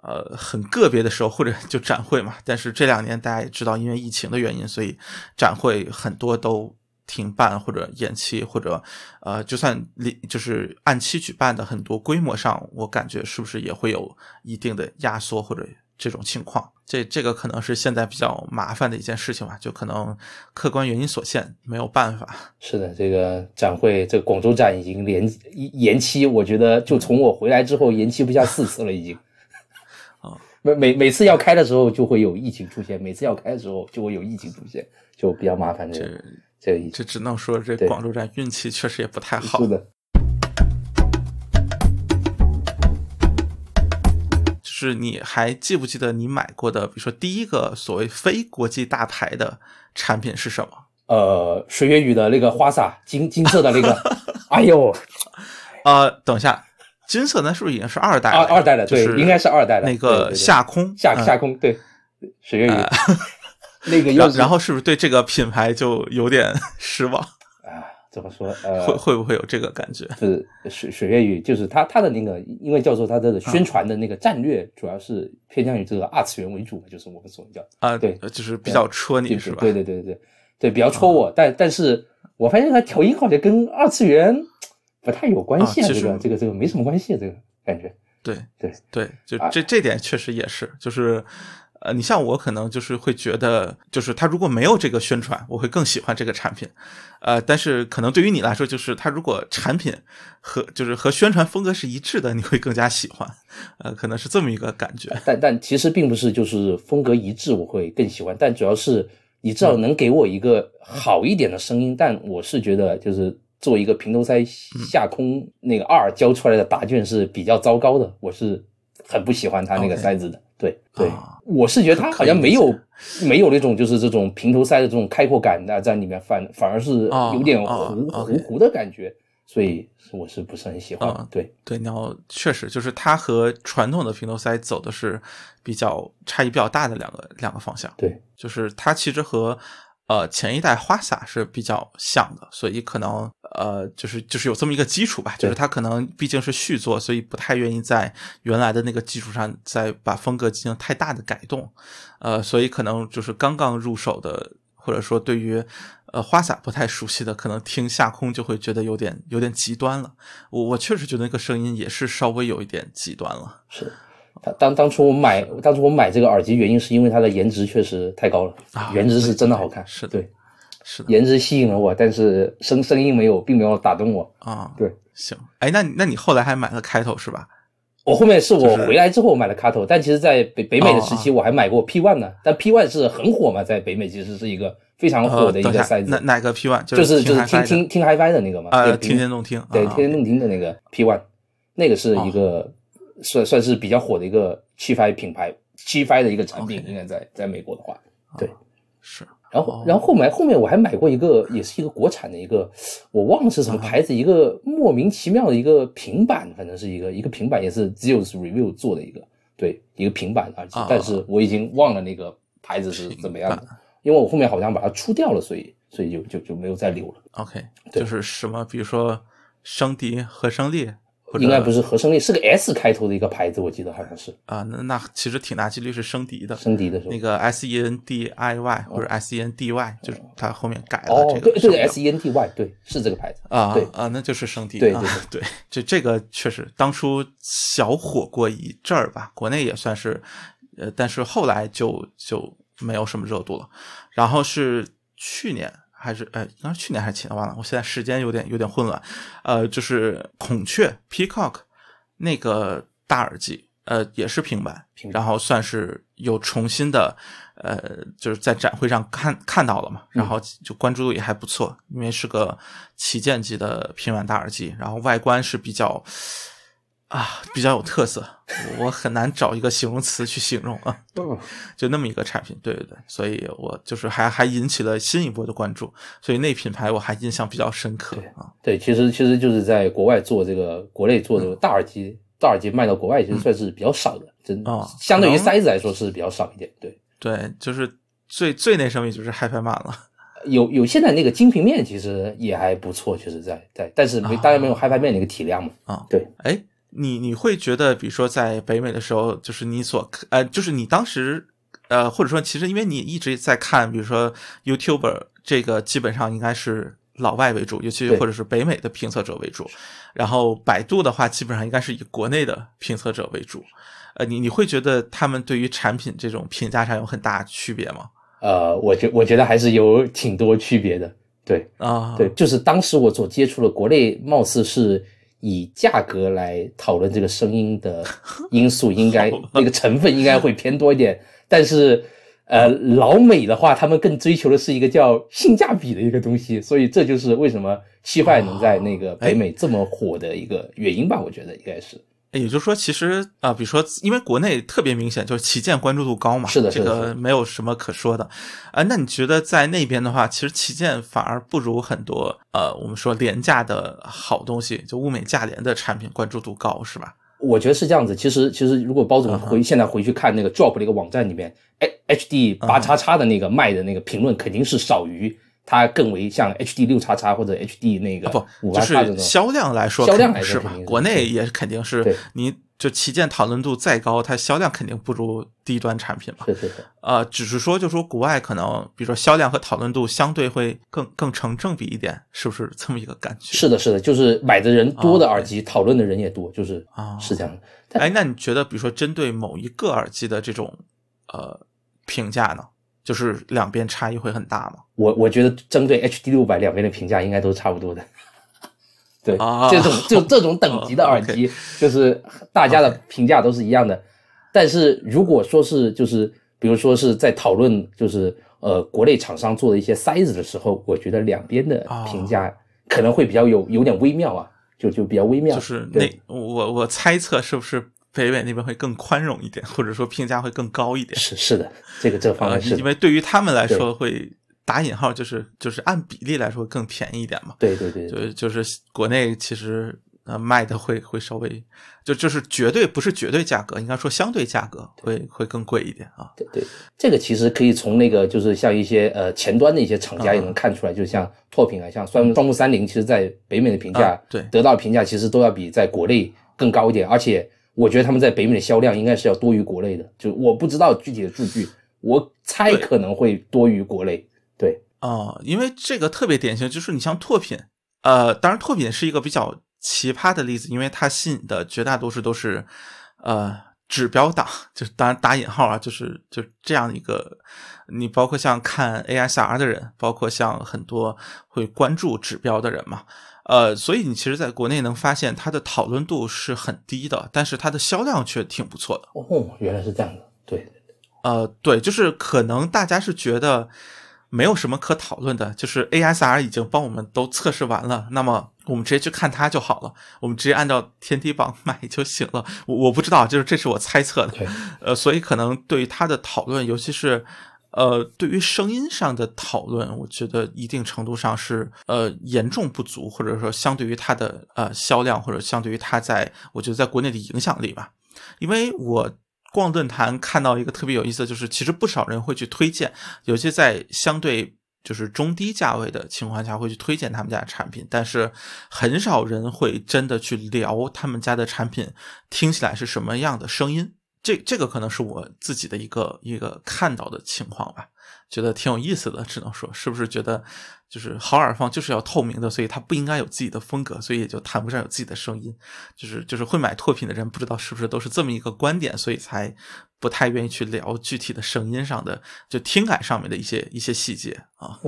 呃很个别的时候，或者 <laughs> 就展会嘛。但是这两年大家也知道，因为疫情的原因，所以展会很多都。停办或者延期，或者呃，就算就是按期举办的很多规模上，我感觉是不是也会有一定的压缩或者这种情况？这这个可能是现在比较麻烦的一件事情吧，就可能客观原因所限，没有办法。是的，这个展会，这广州展已经连延期，我觉得就从我回来之后延期不下四次了，已经。啊，每每每次要开的时候就会有疫情出现，每次要开的时候就会有疫情出现，就比较麻烦。这。这这只能说这广州站运气确实也不太好。是的，就是你还记不记得你买过的，比如说第一个所谓非国际大牌的产品是什么？呃，水月雨的那个花洒，金金色的那个。<laughs> 哎呦，呃，等一下，金色那是不是已经是二代了？二代的，对，应该是二代的。那个夏空，夏夏空，对，水月雨。<laughs> 那个，然后是不是对这个品牌就有点 <laughs> 失望啊？怎么说？呃，会会不会有这个感觉？是水水月雨，就是他他的那个，因为叫做他的宣传的那个战略，主要是偏向于这个二次元为主，就是我们所叫啊，对，就是比较戳你是吧？对对对对对，比较戳我。但但是我发现他调音好像跟二次元不太有关系啊，这个这个这个没什么关系，这个感觉。对对对，就这这点确实也是，就是。呃，你像我可能就是会觉得，就是他如果没有这个宣传，我会更喜欢这个产品。呃，但是可能对于你来说，就是他如果产品和就是和宣传风格是一致的，你会更加喜欢。呃，可能是这么一个感觉。但但其实并不是就是风格一致我会更喜欢，但主要是你至少能给我一个好一点的声音。但我是觉得就是作为一个平头塞下空那个二交出来的答卷是比较糟糕的，我是很不喜欢他那个塞子的。对对，我是觉得它好像没有没有那种就是这种平头塞的这种开阔感啊，在里面反反而是有点糊糊糊的感觉，所以我是不是很喜欢？对对，然后确实就是它和传统的平头塞走的是比较差异比较大的两个两个方向。对，就是它其实和。呃，前一代花洒是比较像的，所以可能呃，就是就是有这么一个基础吧，就是它可能毕竟是续作，所以不太愿意在原来的那个基础上再把风格进行太大的改动，呃，所以可能就是刚刚入手的，或者说对于呃花洒不太熟悉的，可能听下空就会觉得有点有点极端了。我我确实觉得那个声音也是稍微有一点极端了，是。当当初我买，当初我买这个耳机原因是因为它的颜值确实太高了，啊颜值是真的好看，是对，是的颜值吸引了我，但是声声音没有，并没有打动我。啊，对，行，哎，那你那你后来还买了开头是吧？我后面是我回来之后买了卡头，但其实，在北北美的时期，哦我还买过 P One 呢。但 P One 是很火嘛，在北美其实是一个非常火的一个赛子哪，哪个 P One 就是就是听听听听 HiFi 的那个嘛，啊，对听天动听，对啊天天动听的那个 P One，那个是一个算算是比较火的一个 HiFi 品牌，，HiFi 的一个产品，应该在在美国的话，对。是然后哦，然后后面后面我还买过一个，也是一个国产的一个，我忘了是什么牌子，一个莫名其妙的一个平板，反正是一个一个平板，也是 Zeus Review 做的一个，对，一个平板耳机啊，但是我已经忘了那个牌子是怎么样的，因为我后面好像把它出掉了，所以所以就就就没有再留了。OK，对。就是什么，比如说声笛和声列，或者应该不是和声力，是个 S 开头的一个牌子，我记得好像是啊，那那其实挺大几率是声笛的，声笛的时候那。个 S E N D I Y 或者 S E N D Y，就是它后面改了哦，这个对对个，S E N D Y，对，是这个牌子。啊对啊，那就是声笛，啊对对 <laughs> 对，这这个确实当初小火过一阵儿吧，国内也算是，呃，但是后来就就没有什么热度了。然后是去年还是呃，应该是去年还是前年忘了，我现在时间有点有点混乱。呃，就是孔雀 Peacock 那个大耳机，呃，也是平板，平板然后算是有重新的，呃，就是在展会上看看到了嘛，然后就关注度也还不错，因为是个旗舰级的平板大耳机，然后外观是比较啊比较有特色，我很难找一个形容词去形容啊，就那么一个产品，对对对，所以我就是还还引起了新一波的关注，所以那品牌我还印象比较深刻啊，对，其实其实就是在国外做这个，国内做这个大耳机，大耳机卖到国外其实算是比较少的，真啊相对于塞子来说是比较少一点。对，对，就是最最那什么也就是 HiFi 慢了。<laughs> 有有现在那个金平面其实也还不错，其实在在，但是没啊当然没有 HiFi 面那个体量嘛。啊，对，哎，你你会觉得，比如说在北美的时候，就是你所呃，就是你当时呃，或者说其实因为你一直在看，比如说 YouTuber 这个基本上应该是老外为主，尤其或者是北美的评测者为主，然后百度的话基本上应该是以国内的评测者为主。呃，你你会觉得他们对于产品这种评价上有很大区别吗？呃，我觉我觉得还是有挺多区别的。对啊，对，就是当时我所接触的国内，貌似是以价格来讨论这个声音的 <laughs> 因素，应该那个成分应该会偏多一点。但是，呃，老美的话，他们更追求的是一个叫性价比的一个东西，所以这就是为什么七块能在那个北美这么火的一个原因吧？我觉得应该是。也就是说，其实啊、比如说，因为国内特别明显，就是旗舰关注度高嘛，是的这个没有什么可说的啊、那你觉得在那边的话，其实旗舰反而不如很多呃，我们说廉价的好东西，就物美价廉的产品关注度高，是吧？我觉得是这样子。其实，其实如果包总回、现在回去看那个 Drop 那个网站里面，H H D 八叉叉的那个卖的那个评论，肯定是少于它更为像 H D 六叉叉或者 H D 那个不，五就是。销量来说，销量肯定是？是国内也肯定是，你就旗舰讨论度再高，它销量肯定不如低端产品嘛。是是是，呃，只是说，就说国外可能，比如说销量和讨论度相对会更更成正比一点，是不是这么一个感觉？是的，是的，就是买的人多的哦耳机，讨论的人也多，就是啊是这样的。但哎，那你觉得，比如说针对某一个耳机的这种呃评价呢，就是两边差异会很大吗？我我觉得针对 HD 六百两边的评价应该都是差不多的。对，啊这种就这种等级的耳机，<laughs> 就是大家的评价都是一样的。但是如果说是就是比如说是在讨论就是呃国内厂商做的一些 size 的时候，我觉得两边的评价可能会比较有有点微妙啊，就就比较微妙。就是那我我猜测是不是北美那边会更宽容一点，或者说评价会更高一点？是是的，这个这个方呃，面是的。因为对于他们来说会打引号，就是就是按比例来说更便宜一点嘛。对对对。对就就是国内其实呃卖的会会稍微就就是绝对不是绝对价格，应该说相对价格会会更贵一点啊。对对，这个其实可以从那个就是像一些呃前端的一些厂家也嗯。能看出来，就像拓品啊，像双双木三菱，其实在北美的评价啊，对。得到的评价其实都要比在国内更高一点，而且我觉得他们在北美的销量应该是要多于国内的，就我不知道具体的数据，我猜可能会多于国内。对，哦、因为这个特别典型，就是你像拓品，呃，当然拓品是一个比较奇葩的例子，因为它吸引的绝大多数都是呃指标党，<laughs> 就是当然打引号啊，就是就这样一个，你包括像看 ASR 的人，包括像很多会关注指标的人嘛，呃，所以你其实在国内能发现它的讨论度是很低的，但是它的销量却挺不错的。哦，原来是这样的，对，呃，对，就是可能大家是觉得。没有什么可讨论的，就是 ASR 已经帮我们都测试完了，那么我们直接去看它就好了，我们直接按照天梯榜买就行了。我我不知道，就是这是我猜测的，呃，所以可能对于它的讨论，尤其是呃对于声音上的讨论，我觉得一定程度上是呃严重不足，或者说相对于它的呃销量，或者相对于它在我觉得在国内的影响力吧，因为我。逛论坛看到一个特别有意思的就是，其实不少人会去推荐，有些在相对就是中低价位的情况下会去推荐他们家的产品，但是很少人会真的去聊他们家的产品听起来是什么样的声音。这这个可能是我自己的一个一个看到的情况吧。觉得挺有意思的，只能说是不是觉得就是好耳放就是要透明的，所以它不应该有自己的风格，所以也就谈不上有自己的声音。就是就是会买拓品的人，不知道是不是都是这么一个观点，所以才不太愿意去聊具体的声音上的，就听感上面的一些一些细节啊。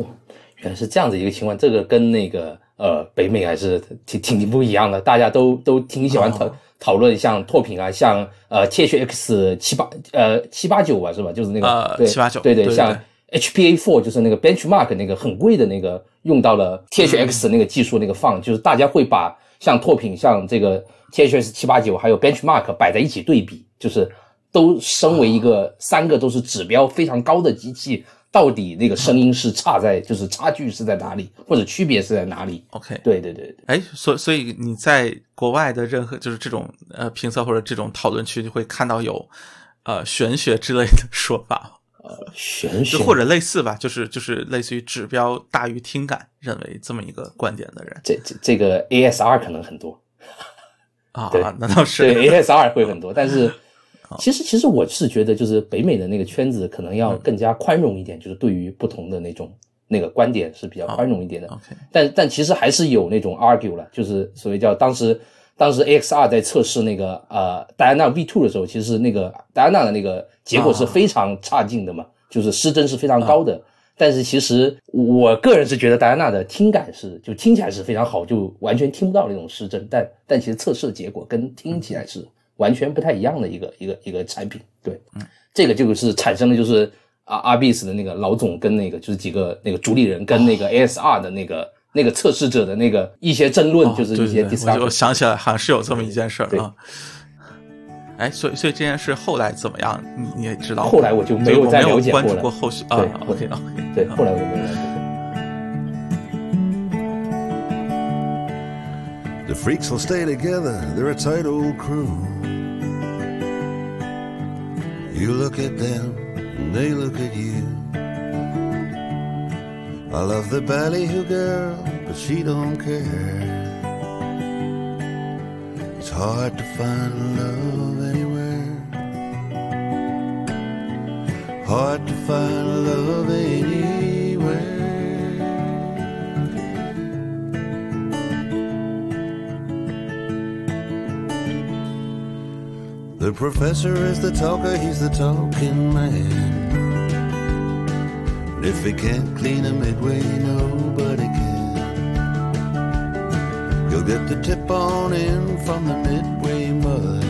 原来是这样子一个情况，这个跟那个呃北美还是挺挺不一样的，大家都都挺喜欢讨讨论像拓品啊，像呃 T H X 七八呃七八九吧，是吧？就是那个对七八九，对对，像。HPA four 就是那个 benchmark 那个很贵的那个，用到了 THX 那个技术那个放，就是大家会把像拓品、像这个 THX 七八九还有 benchmark 摆在一起对比，就是都身为一个三个都是指标非常高的机器，到底那个声音是差在就是差距是在哪里，或者区别是在哪里？OK，对对对对，哎，所所以你在国外的任何就是这种呃评测或者这种讨论区，你会看到有呃玄学之类的说法。呃，玄学？或者类似吧，就是就是类似于指标大于听感，认为这么一个观点的人，这这这个 ASR 可能很多。啊，那倒是。对 ASR 会很多，但是其实其实我是觉得，就是北美的那个圈子可能要更加宽容一点，就是对于不同的那种那个观点是比较宽容一点的。但但其实还是有那种 argue 了，就是所谓叫当时当时 AXR 在测试那个呃戴安娜 V two 的时候，其实那个戴安娜的那个。结果是非常差劲的嘛，就是失真是非常高的。但是其实我个人是觉得戴安娜的听感是就听起来是非常好，就完全听不到那种失真。但但其实测试的结果跟听起来是完全不太一样的一个一个一个产品。对，这个就是产生的就是啊阿 b i s 的那个老总跟那个就是几个那个主理人跟那个 ASR 的那个那个测试者的那个一些争论，就是一些。我想起来好像是有这么一件事儿啊。哎，所以所以这件事后来怎么样？你你也知道。后来我就没有再了解过关注过后续啊。OK OK，对，后来我就没有了解过。The freaks will stay together, they're a tight old crew. You look at them, and they look at you. I love the ballyhoo girl, but she don't care. It's hard to find love anywhere. Hard to find love anywhere. The professor is the talker, he's the talking man. if he can't clean a midway, nobody can. You'll get the tip on in from the midway mud.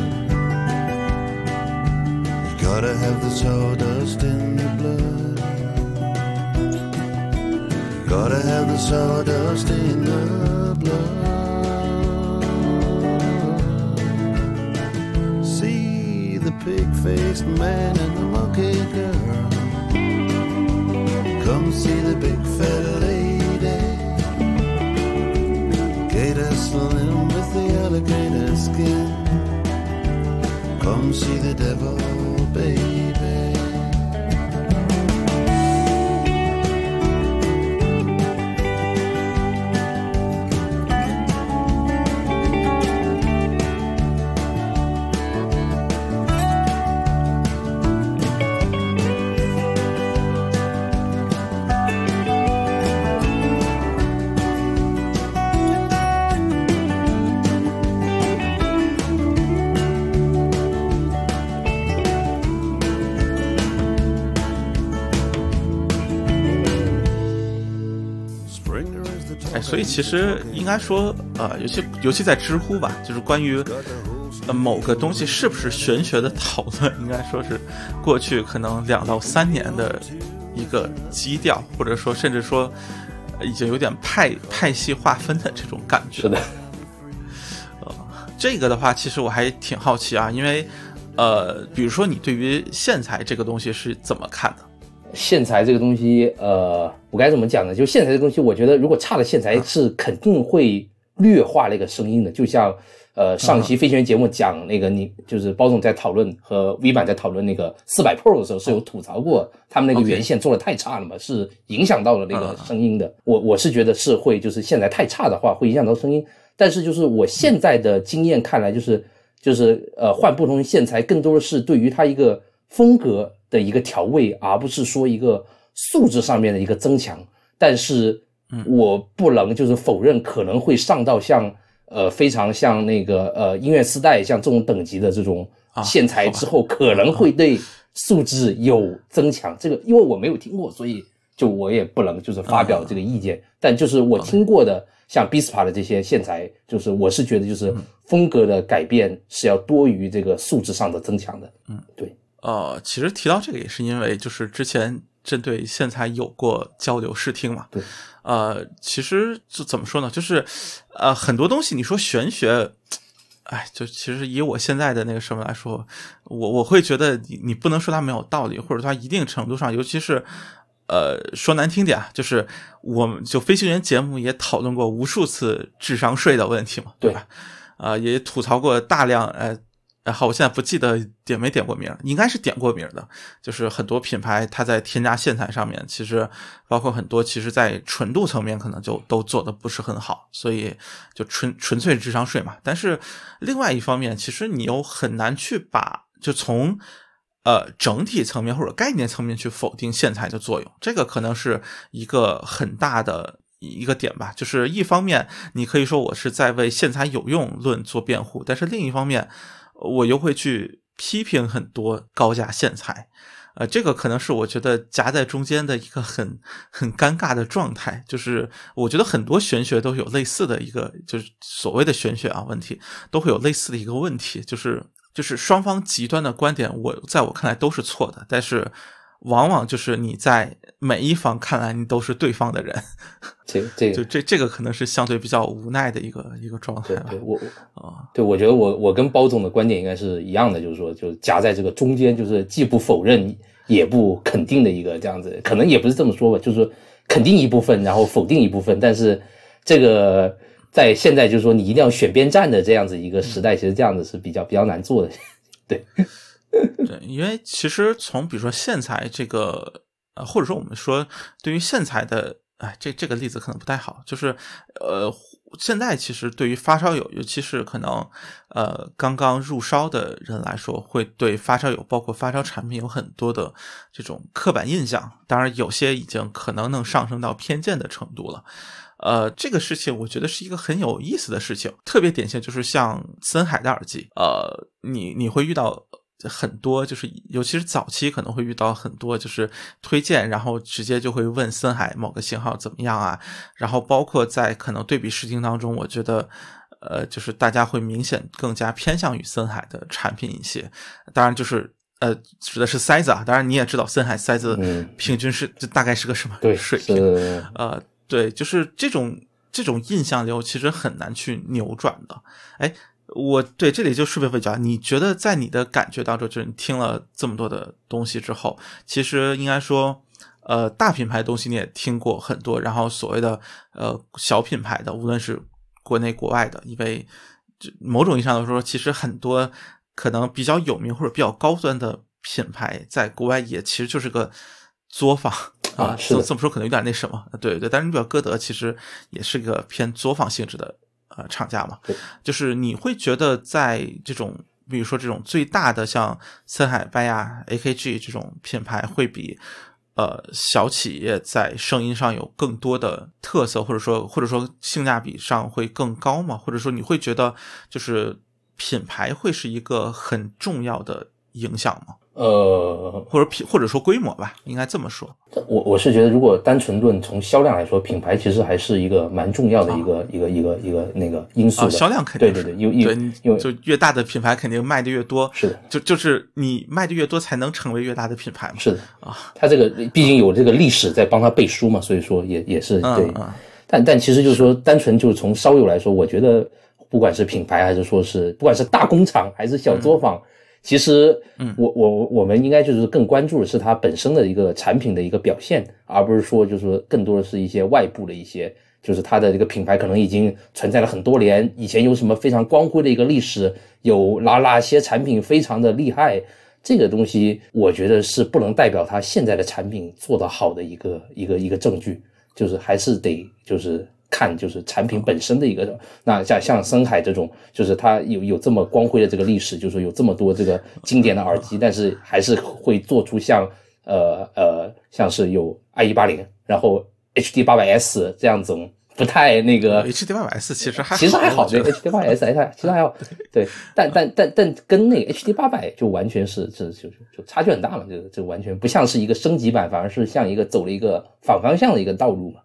You gotta have the sawdust in the blood. You Gotta have the sawdust in the blood. Pig faced man and the monkey girl. Come see the big fat lady. Gator slim with the alligator skin. Come see the devil, baby. 其实应该说，呃，尤其尤其在知乎吧，就是关于呃某个东西是不是玄学的讨论，应该说是过去可能两到三年的一个基调，或者说甚至说已经有点派派系划分的这种感觉。是的。呃，这个的话，其实我还挺好奇啊，因为呃，比如说你对于线材这个东西是怎么看的？线材这个东西，呃，我该怎么讲呢？就线材这个东西，我觉得如果差的线材是肯定会劣化那个声音的。就像，呃，上期飞行员节目讲那个，你就是包总在讨论和 V 版在讨论那个四百 Pro 的时候，是有吐槽过他们那个原线做的太差了嘛，是影响到了那个声音的。我我是觉得是会，就是线材太差的话会影响到声音。但是就是我现在的经验看来，就是就是呃换不同线材，更多的是对于它一个风格。的一个调味，而不是说一个素质上面的一个增强。但是，我不能就是否认可能会上到像呃非常像那个呃音乐丝带像这种等级的这种线材之后，可能会对素质有增强。这个因为我没有听过，所以就我也不能就是发表这个意见。但就是我听过的像 Bispa 的这些线材，就是我是觉得就是风格的改变是要多于这个素质上的增强的。嗯，对。呃，其实提到这个也是因为，就是之前针对线材有过交流试听嘛。对。呃，其实就怎么说呢？就是，呃，很多东西你说玄学，哎，就其实以我现在的那个什么来说，我我会觉得你你不能说它没有道理，或者它一定程度上，尤其是，呃，说难听点啊，就是我们就飞行员节目也讨论过无数次智商税的问题嘛，对吧？啊，也吐槽过大量，呃。然后我现在不记得点没点过名，应该是点过名的。就是很多品牌它在添加线材上面，其实包括很多，其实在纯度层面可能就都做的不是很好，所以就纯纯粹智商税嘛。但是另外一方面，其实你又很难去把就从呃整体层面或者概念层面去否定线材的作用，这个可能是一个很大的一个点吧。就是一方面你可以说我是在为线材有用论做辩护，但是另一方面。我又会去批评很多高价线材，呃，这个可能是我觉得夹在中间的一个很很尴尬的状态。就是我觉得很多玄学都有类似的一个，就是所谓的玄学啊问题，都会有类似的一个问题，就是就是双方极端的观点，我在我看来都是错的，但是。往往就是你在每一方看来，你都是对方的人，<laughs> 这这就这这个可能是相对比较无奈的一个一个状态。对，我啊，对我觉得我我跟包总的观点应该是一样的，就是说，就夹在这个中间，就是既不否认也不肯定的一个这样子，可能也不是这么说吧，就是肯定一部分，然后否定一部分。但是这个在现在就是说你一定要选边站的这样子一个时代，其实这样子是比较比较难做的，<laughs> 对。<laughs> 对，因为其实从比如说线材这个，呃，或者说我们说对于线材的，哎，这这个例子可能不太好，就是呃，现在其实对于发烧友，尤其是可能呃刚刚入烧的人来说，会对发烧友包括发烧产品有很多的这种刻板印象，当然有些已经可能能上升到偏见的程度了。呃，这个事情我觉得是一个很有意思的事情，特别典型就是像森海的耳机，呃，你你会遇到。很多就是，尤其是早期可能会遇到很多就是推荐，然后直接就会问森海某个型号怎么样啊？然后包括在可能对比试听当中，我觉得，呃，就是大家会明显更加偏向于森海的产品一些。当然就是呃，指的是塞子啊。当然你也知道森海塞子平均是这大概是个什么水平？呃，对，就是这种这种印象流其实很难去扭转的。哎。我对这里就顺便问一下，你觉得在你的感觉当中，就是你听了这么多的东西之后，其实应该说，呃，大品牌东西你也听过很多，然后所谓的呃小品牌的，无论是国内国外的，因为某种意义上来说，其实很多可能比较有名或者比较高端的品牌，在国外也其实就是个作坊啊，这这么说可能有点那什么，对对，但是你比如歌德其实也是个偏作坊性质的。呃，厂家嘛，就是你会觉得在这种，比如说这种最大的像森海、拜亚、AKG 这种品牌，会比呃小企业在声音上有更多的特色，或者说或者说性价比上会更高吗？或者说你会觉得就是品牌会是一个很重要的影响吗？呃，或者品或者说规模吧，应该这么说。我我是觉得，如果单纯论从销量来说，品牌其实还是一个蛮重要的一个、一个一个一个那个因素的。啊，销量肯定对对对，因为因为就越大的品牌肯定卖的越多，是的，就就是你卖的越多，才能成为越大的品牌嘛。是的啊，它这个毕竟有这个历史在帮它背书嘛，所以说也也是对。嗯嗯但但其实就是说，单纯就是从烧友来说，我觉得不管是品牌还是说是不管是大工厂还是小作坊，其实嗯我我我们应该就是更关注的是它本身的一个产品的一个表现，而不是说就是说更多的是一些外部的一些，就是它的这个品牌可能已经存在了很多年，以前有什么非常光辉的一个历史，有哪哪些产品非常的厉害。这个东西，我觉得是不能代表它现在的产品做得好的一个一个一个证据。就是还是得就是看就是产品本身的一个，那像像深海这种，就是它有有这么光辉的这个历史，就是说有这么多这个经典的耳机，但是还是会做出像呃呃像是有 i 一八零，然后 HD 八百 S 这样子不太那个 HD 八百 S 其实还其实还好，对我觉得 HD 八百 S 还其实还好，对，<laughs> 但但但但跟那个 HD 八百就完全是这就就就差距很大嘛，这个这完全不像是一个升级版，反而是像一个走了一个反方向的一个道路嘛。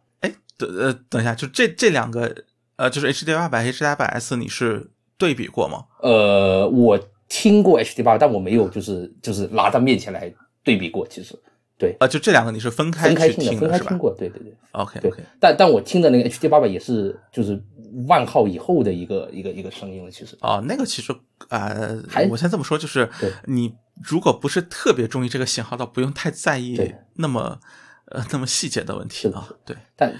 呃等一下，就这这两个呃，就是 HD 八百 HD 八百 S，你是对比过吗？呃，我听过 HD 八，但我没有就是就是拿到面前来对比过。其实，对，呃，就这两个你是分开去分开听的，分开听过。对对对，OK OK。但但我听的那个 HD 八百也是就是万号以后的一个一个一个声音了。其实，哦，那个其实呃，我先这么说，就是你如果不是特别中意这个型号，倒不用太在意那么呃那么细节的问题是的啊。对，但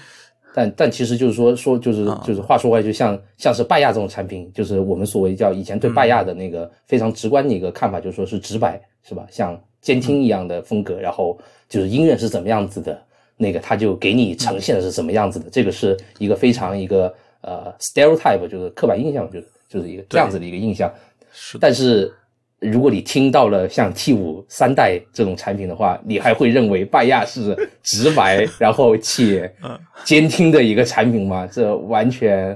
但但其实就是说说就是啊。就是话说回来，就像像是拜亚这种产品，就是我们所谓叫以前对拜亚的那个非常直观的一个看法，就是说是直白，是吧？像监听一样的风格，然后就是音乐是怎么样子的，那个他就给你呈现的是什么样子的，这个是一个非常一个呃 stereotype，就是刻板印象，就是就是一个这样子的一个印象。是的，但是如果你听到了像 T 五三代这种产品的话，你还会认为拜亚是直白，然后且嗯监听的一个产品吗？这完全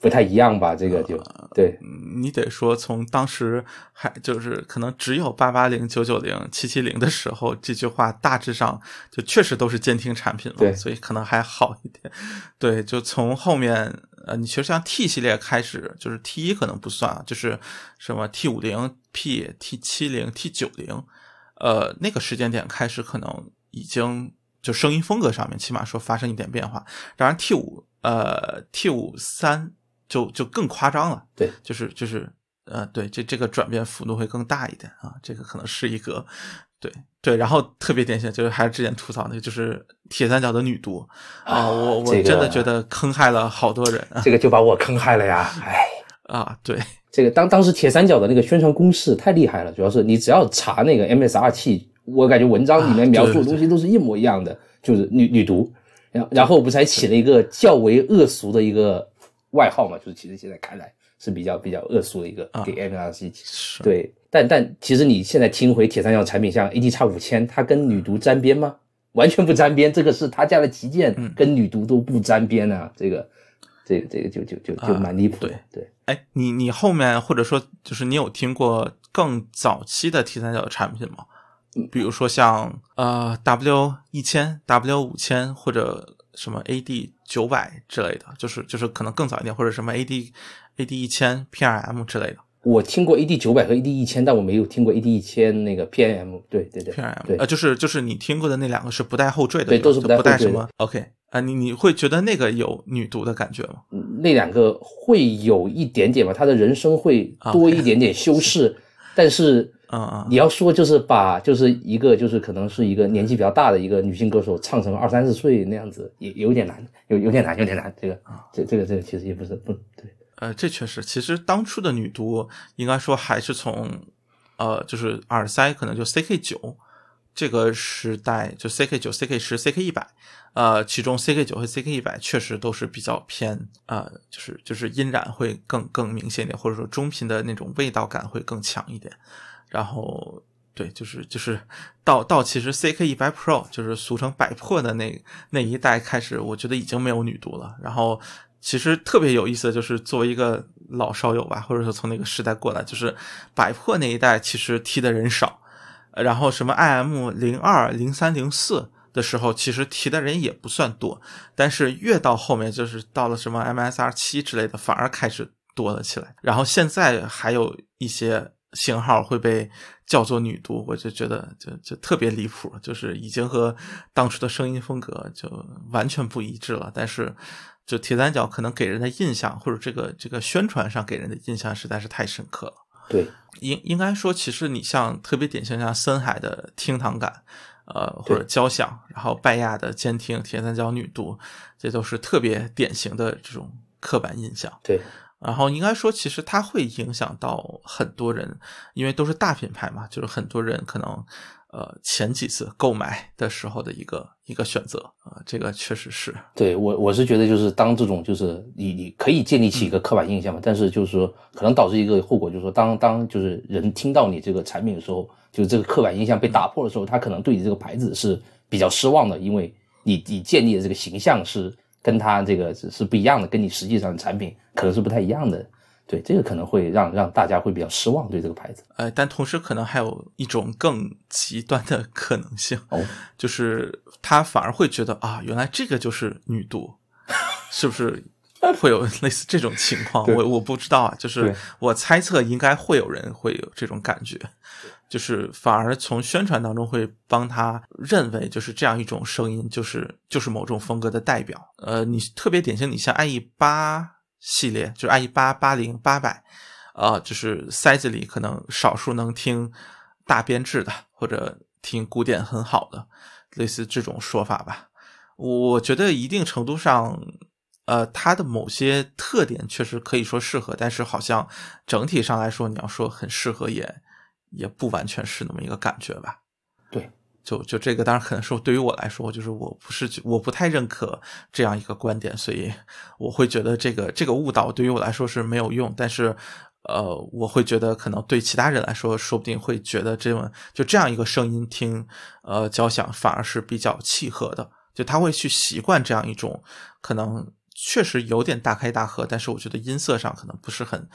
不太一样吧？这个就对你得说从当时还就是可能只有八八零、九九零、七七零的时候，这句话大致上就确实都是监听产品了，对所以可能还好一点。对，就从后面呃，你其实像 T 系列开始，就是 T 一可能不算啊，就是什么 T 五零、P、T 七零、T 九零，呃，那个时间点开始可能已经就声音风格上面起码说发生一点变化。当然 T 五呃 T 五三就就更夸张了。对，就是就是呃，对，这这个转变幅度会更大一点啊，这个可能是一个对对，然后特别典型就是还是之前吐槽那个，就是铁三角的女毒啊，我我真的觉得坑害了好多人啊这个就把我坑害了呀！哎，啊，对，这个当当时铁三角的那个宣传攻势太厉害了，主要是你只要查那个 MSR 器，我感觉文章里面描述的东西都是一模一样的，就是女女毒，然然后不是还起了一个较为恶俗的一个外号嘛？就是其实现在看来是比较比较恶俗的一个给 MSR 器。是对，但但其实你现在听回铁三角产品，像 AD 叉五千，它跟女毒沾边吗？完全不沾边，这个是他家的旗舰，跟女毒都不沾边啊！这个，这个，这个就就就就蛮离谱对。对，哎，你你后面或者说就是你有听过更早期的 T 三角的产品吗？比如说像呃 W 一千、W 五千或者什么 AD 九百之类的，就是就是可能更早一点，或者什么 AD AD 一千 PRM 之类的我听过 AD 九百和 AD 一千，但我没有听过 AD 一千那个 PNM。对对对 PRM，对呃，就是就是你听过的那两个是不带后缀的，对都是不带什么 OK 啊、你你会觉得那个有女读的感觉吗？那两个会有一点点吧，他的人声会多一点点修饰，<laughs> 但是。啊嗯，你要说就是把就是一个就是可能是一个年纪比较大的一个女性歌手唱成二三十岁那样子，也有点难，有有点难，有点难。这个这这个这个其实也不是不对。呃，这确实，其实当初的女毒应该说还是从呃，就是耳塞可能就 CK 九这个时代，就 CK 九、CK 十、CK 一百，呃，其中 CK 九和 CK 一百确实都是比较偏呃，就是就是音染会更更明显一点，或者说中频的那种味道感会更强一点。然后对，就是就是到到其实 CK 一百 Pro 就是俗称百破的那那一代开始，我觉得已经没有女毒了。然后其实特别有意思的就是，作为一个老烧友吧，或者说从那个时代过来，就是百破那一代其实踢的人少，然后什么 IM 零二、零三、零四的时候，其实提的人也不算多，但是越到后面，就是到了什么 MSR 七之类的，反而开始多了起来。然后现在还有一些型号会被叫做女读，我就觉得就就特别离谱，就是已经和当初的声音风格就完全不一致了。但是就铁三角可能给人的印象，或者这个这个宣传上给人的印象实在是太深刻了。对，应应该说，其实你像特别典型像森海的厅堂感，呃，或者交响，然后拜亚的监听、铁三角女读，这都是特别典型的这种刻板印象。对，然后应该说，其实它会影响到很多人，因为都是大品牌嘛，就是很多人可能呃前几次购买的时候的一个一个选择啊，这个确实是。对我我是觉得就是当这种就是你你可以建立起一个刻板印象嘛，但是就是说可能导致一个后果，就是说当当就是人听到你这个产品的时候，就这个刻板印象被打破的时候，他可能对你这个牌子是比较失望的，因为你你建立的这个形象是跟他这个是是不一样的，跟你实际上的产品可能是不太一样的。对，这个可能会让让大家会比较失望对这个牌子。呃，但同时可能还有一种更极端的可能性，哦，<laughs> 就是他反而会觉得啊，原来这个就是女度，是不是会有类似这种情况？<laughs> 我我不知道啊，就是我猜测应该会有人会有这种感觉，就是反而从宣传当中会帮他认为就是这样一种声音，就是就是某种风格的代表。呃，你特别典型，你像 IE 八系列，就是 IE 八、八零、八百。呃，就是塞子里可能少数能听大编制的，或者听古典很好的，类似这种说法吧。我觉得一定程度上，呃，它的某些特点确实可以说适合，但是好像整体上来说，你要说很适合也，也不完全是那么一个感觉吧。就就这个，当然可能说对于我来说，就是我不是我不太认可这样一个观点，所以我会觉得这个这个误导对于我来说是没有用，但是。呃，我会觉得可能对其他人来说，说不定会觉得这种就这样一个声音听，呃，交响反而是比较契合的，就他会去习惯这样一种可能确实有点大开大合，但是我觉得音色上可能不是很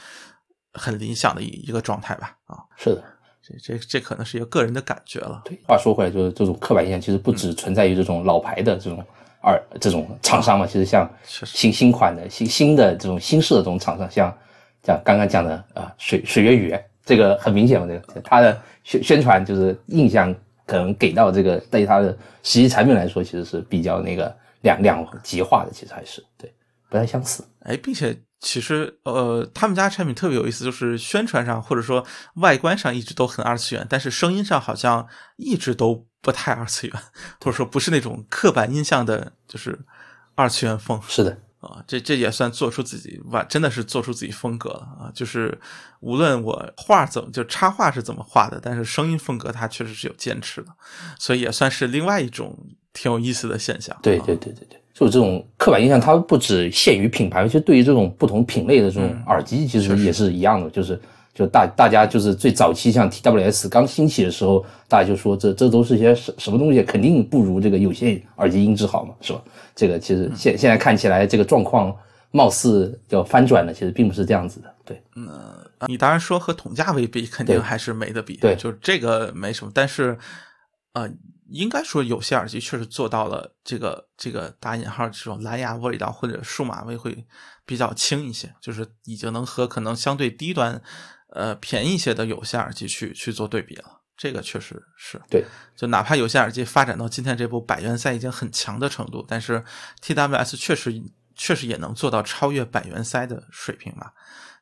很理想的一一个状态吧。啊，是的，这这这可能是一个个人的感觉了。对。话说回来，就是这种刻板印象其实不只存在于这种老牌的这种二这种厂商嘛，其实像新新款的新新的这种新式的这种厂商，像像刚刚讲的啊、水水月雨，这个很明显嘛，这个它的宣宣传就是印象可能给到这个对它的实际产品来说，其实是比较那个两两极化的，其实还是对不太相似。哎，并且其实呃，他们家产品特别有意思，就是宣传上或者说外观上一直都很二次元，但是声音上好像一直都不太二次元，或者说不是那种刻板印象的，就是二次元风是的，啊。这这也算做出自己哇，真的是做出自己风格了啊。就是无论我画怎么就插画是怎么画的，但是声音风格它确实是有坚持的，所以也算是另外一种挺有意思的现象。对啊对对对对，就这种刻板印象，它不只限于品牌，其实对于这种不同品类的这种耳机，其实也是一样的，就是就大大家就是最早期像 TWS 刚兴起的时候，大家就说这这都是些什什么东西，肯定不如这个有线耳机音质好嘛，是吧？这个其实现现在看起来这个状况貌似要翻转了，其实并不是这样子的，对。嗯你当然说和同价位比，肯定还是没得比，对就是这个没什么。但是，呃，应该说有线耳机确实做到了这个这个打引号这种蓝牙味道或者数码味会比较轻一些，就是已经能和可能相对低端、呃便宜一些的有线耳机去去做对比了。这个确实是对，就哪怕有线耳机发展到今天这步百元塞已经很强的程度，但是 TWS 确实确实也能做到超越百元塞的水平吧。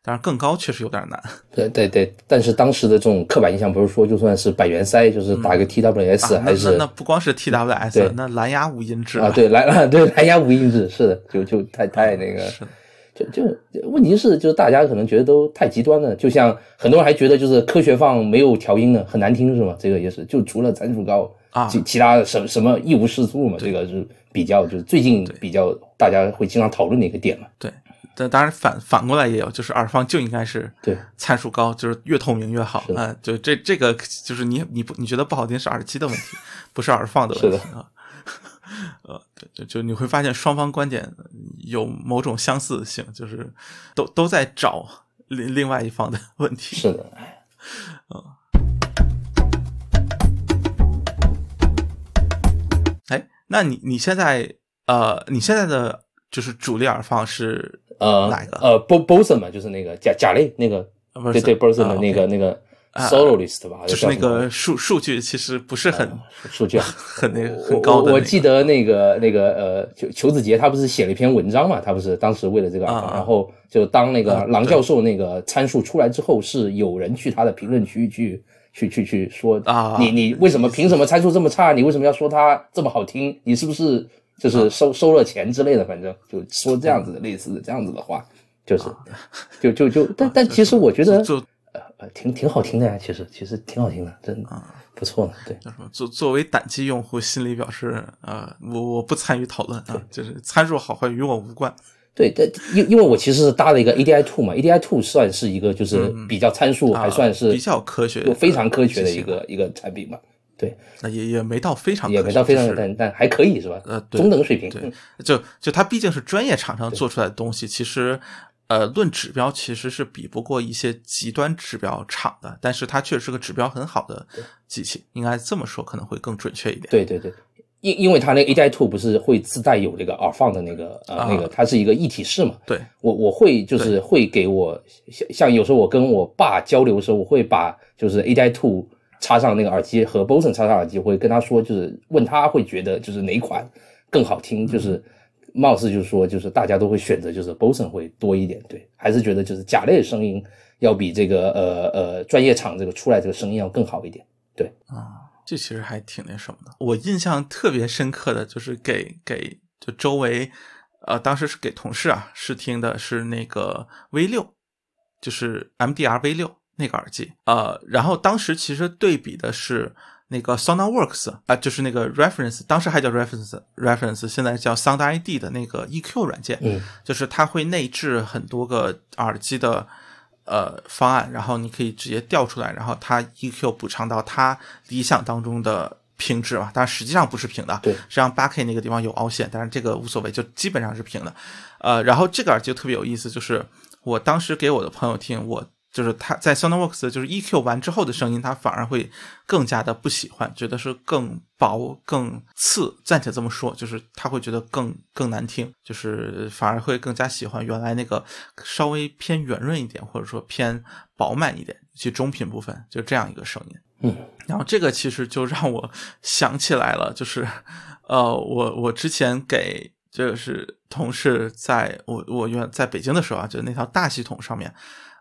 当然，更高确实有点难。<laughs> 对对对，但是当时的这种刻板印象不是说就算是百元塞，就是打个 TWS、啊、还是那那不光是 TWS，对那蓝牙无音质啊，对蓝 <laughs> 对蓝牙无音质是的，就就太太那个，是就就问题是就是大家可能觉得都太极端了，就像很多人还觉得就是科学放没有调音的很难听是吗？这个也是，就除了参数高啊其其他的什什么一无是处嘛，这个是比较就是最近比较大家会经常讨论的一个点嘛。对。但当然反反过来也有，就是耳放就应该是对参数高，就是越透明越好啊、就这这个就是你你不你觉得不好听是耳机的问题，不是耳放的问题啊。<laughs> 呃，对，就就你会发现双方观点有某种相似性，就是都都在找另另外一方的问题。是的，嗯。哎，那你你现在呃，你现在的就是主力耳放是呃哪一个？呃，Bo Boson 嘛，就是那个贾贾类那个，对对，Boson 的啊那个那个啊 soloist 吧，就是那个数数据其实不是很数据啊很那个我很高的。我我记得那个那个呃，裘裘子杰他不是写了一篇文章嘛？他不是当时为了这个然后就当那个啊郎教授那个参数出来之后，是有人去他的评论区去去去去说啊你你为什么凭什么参数这么差？你为什么要说它这么好听？你是不是啊就是收收了钱之类的？反正就说这样子的类似的这样子的话，就是就就就 <laughs> 但但其实我觉得就呃呃挺挺好听的呀，其实其实挺好听的，真的不错的，对。作作为胆机用户，心里表示呃，我我不参与讨论啊，就是参数好坏与我无关。对，但因因为我其实是搭了一个 ADI Two 嘛，ADI Two 算是一个就是比较参数还算是嗯啊比较科学非常科学的一个一个产品嘛。对，那也也没到非常也没到非常就是但但还可以是吧？呃对中等水平。对嗯，就就它毕竟是专业厂商做出来的东西，其实呃论指标其实是比不过一些极端指标厂的，但是它确实是个指标很好的机器，应该这么说可能会更准确一点。对对对，因因为它那个 ADI Two 不是会自带有这个耳放的那个呃、啊那个，它是一个一体式嘛。对我我会就是会给我像像有时候我跟我爸交流的时候，我会把就是 ADI Two 插上那个耳机和 Boson 插上耳机，会跟他说，就是问他会觉得就是哪款更好听，就是貌似就是说就是大家都会选择就是 Boson 会多一点，对，还是觉得就是甲类的声音要比这个呃呃专业厂这个出来这个声音要更好一点，对，啊，这其实还挺那什么的。我印象特别深刻的就是给给就周围，呃，当时是给同事啊试听的是那个 V 六，就是 MDR V 六那个耳机，呃，然后当时其实对比的是那个 SonarWorks 啊、就是那个 Reference，当时还叫 Reference Reference，现在叫 Sound ID 的那个 EQ 软件，嗯就是它会内置很多个耳机的呃方案，然后你可以直接调出来，然后它 EQ 补偿到它理想当中的平质嘛，但实际上不是平的，对实际上八 K 那个地方有凹陷，但是这个无所谓，就基本上是平的。呃，然后这个耳机就特别有意思，就是我当时给我的朋友听，我就是他在 SonarWorks 就是 EQ 完之后的声音，他反而会更加的不喜欢，觉得是更薄、更刺，暂且这么说，就是他会觉得更更难听，就是反而会更加喜欢原来那个稍微偏圆润一点，或者说偏饱满一点，其中频部分就这样一个声音。嗯，然后这个其实就让我想起来了，就是，呃，我我之前给就是同事在我我原在北京的时候啊，就是那套大系统上面，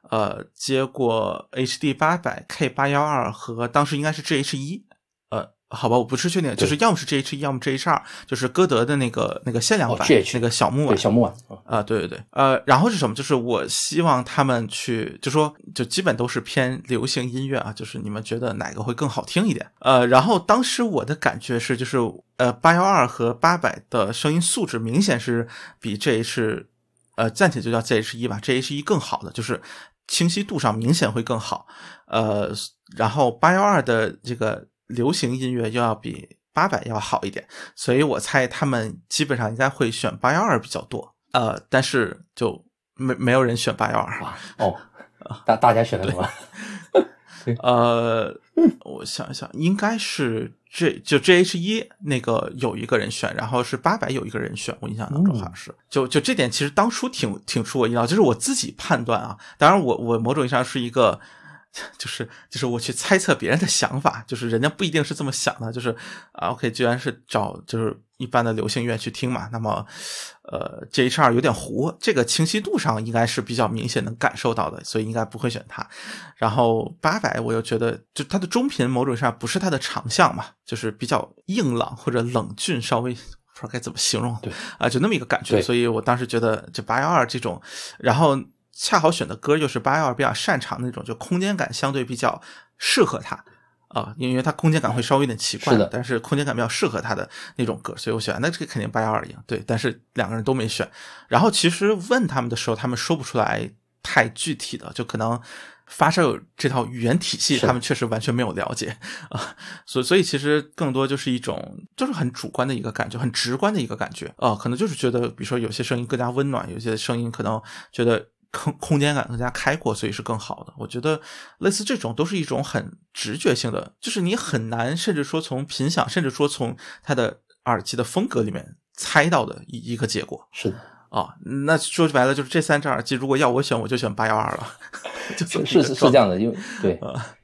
呃，接过 HD 八百 K 八幺二和当时应该是 GH 一，呃，好吧，我不是确定，就是要么是 GH 一，要么 GH 二，就是歌德的那个那个限量哦版、那个小木对，碗，小木碗啊，啊、对对对，呃，然后是什么？就是我希望他们去，就说就基本都是偏流行音乐啊，就是你们觉得哪个会更好听一点？呃，然后当时我的感觉是，就是呃八幺二和八百的声音素质明显是比 GH，呃暂且就叫 GH 一吧，GH 一更好的，就是清晰度上明显会更好。呃，然后八幺二的这个流行音乐又要比八百要好一点，所以我猜他们基本上应该会选八幺二比较多。呃，但是就没没有人选八幺二。哇哦，大大家选的什么？<laughs> 呃，我想一想，应该是这就 GH 一那个有一个人选，然后是八百有一个人选，我印象当中好像是。就就这点，其实当初挺挺出我意料，就是我自己判断啊。当然我，我某种意义上是一个。<laughs> 就是就是我去猜测别人的想法，就是人家不一定是这么想的，就是啊，OK，居然是找就是一般的流行乐去听嘛，那么呃，JH 二有点糊，这个清晰度上应该是比较明显能感受到的，所以应该不会选它。然后八百我又觉得就它的中频某种上不是它的长项嘛，就是比较硬朗或者冷峻，稍微。<laughs> 不知道该怎么形容，对啊，就那么一个感觉，所以我当时觉得就八幺二这种，然后恰好选的歌就是八幺二比较擅长的那种，就空间感相对比较适合他啊，因为他空间感会稍微有点奇怪，但是空间感比较适合他的那种歌，所以我选那这个肯定八幺二赢，对，但是两个人都没选。然后其实问他们的时候，他们说不出来太具体的，就可能发烧友这套语言体系，他们确实完全没有了解啊，所以所以其实更多就是一种就是很主观的一个感觉，很直观的一个感觉啊，可能就是觉得，比如说有些声音更加温暖，有些声音可能觉得。空空间感更加开阔，所以是更好的。我觉得类似这种都是一种很直觉性的，就是你很难，甚至说从频响，甚至说从它的耳机的风格里面猜到的一一个结果是的，啊。那说白了就是这三只耳机，如果要我选，我就选八幺二了，<laughs> 就是是是是这样的，因为对，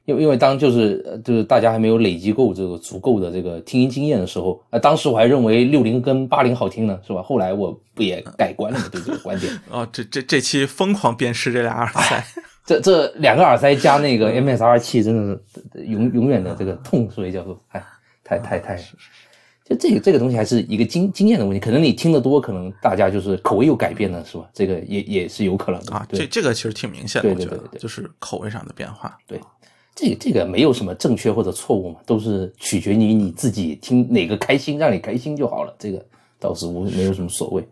因为因为当就是呃就是大家还没有累积够这个足够的这个听音经验的时候，啊，当时我还认为六零跟八零好听呢，是吧？后来我不也改观了吗？对这个观点。哦，这这这期疯狂辨识这俩耳塞，这这两个耳塞加那个 <laughs> MSR 器，真的是永永远的这个痛，所以叫做哎，太太太，就这个这个东西还是一个经经验的问题。可能你听得多，可能大家就是口味又改变了，是吧？这个也也是有可能的啊。对这这个其实挺明显的，对我觉得对对对就是口味上的变化。对，这这个没有什么正确或者错误嘛，都是取决于你自己听哪个开心，让你开心就好了。这个倒是无没有什么所谓。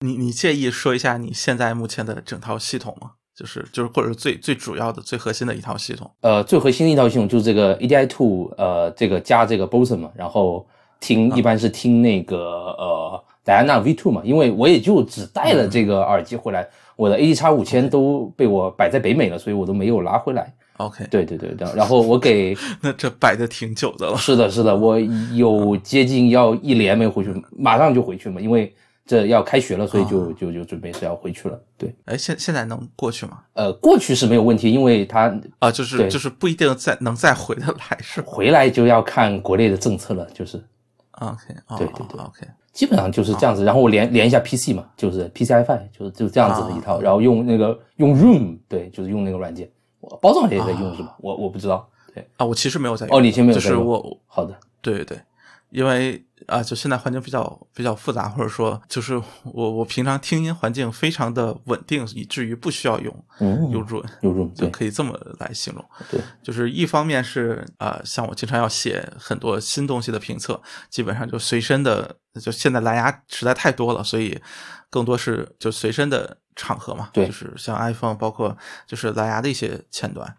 你你介意说一下你现在目前的整套系统吗？就是就是或者是最最主要的、最核心的一套系统。呃，最核心的一套系统就是这个 EDI two，呃，这个加这个 Boson 嘛，然后听一般是听那个呃 Diana V Two 嘛，因为我也就只带了这个耳机回来，我的 AD 叉五千都被我摆在北美了，所以我都没有拿回来。OK，对对对，然然后我给 <laughs> 那这摆的挺久的了。是的，是的，我有接近要一年没回去，马上就回去嘛，因为这要开学了，所以就就就准备是要回去了。对，哎，现现在能过去吗？呃，过去是没有问题，因为他啊，就是就是不一定再能再回得来，是吧回来就要看国内的政策了，就是？OK，哦对对对哦，OK，基本上就是这样子。然后我连连一下 PC 嘛，就是 PCiFi，就是就是这样子的一套。然后用那个用 Room，对，就是用那个软件。我包装也在用是吧？我我不知道。对，啊，我其实没有在用哦，你先没有就是在用我好的，对对对，因为啊，就现在环境比较比较复杂，或者说就是我我平常听音环境非常的稳定，以至于不需要用嗯，用润，有 Room，就可以这么来形容。对，就是一方面是啊、呃像我经常要写很多新东西的评测，基本上就随身的，就现在蓝牙实在太多了，所以更多是就随身的场合嘛，对就是像 iPhone，包括就是蓝牙的一些前端。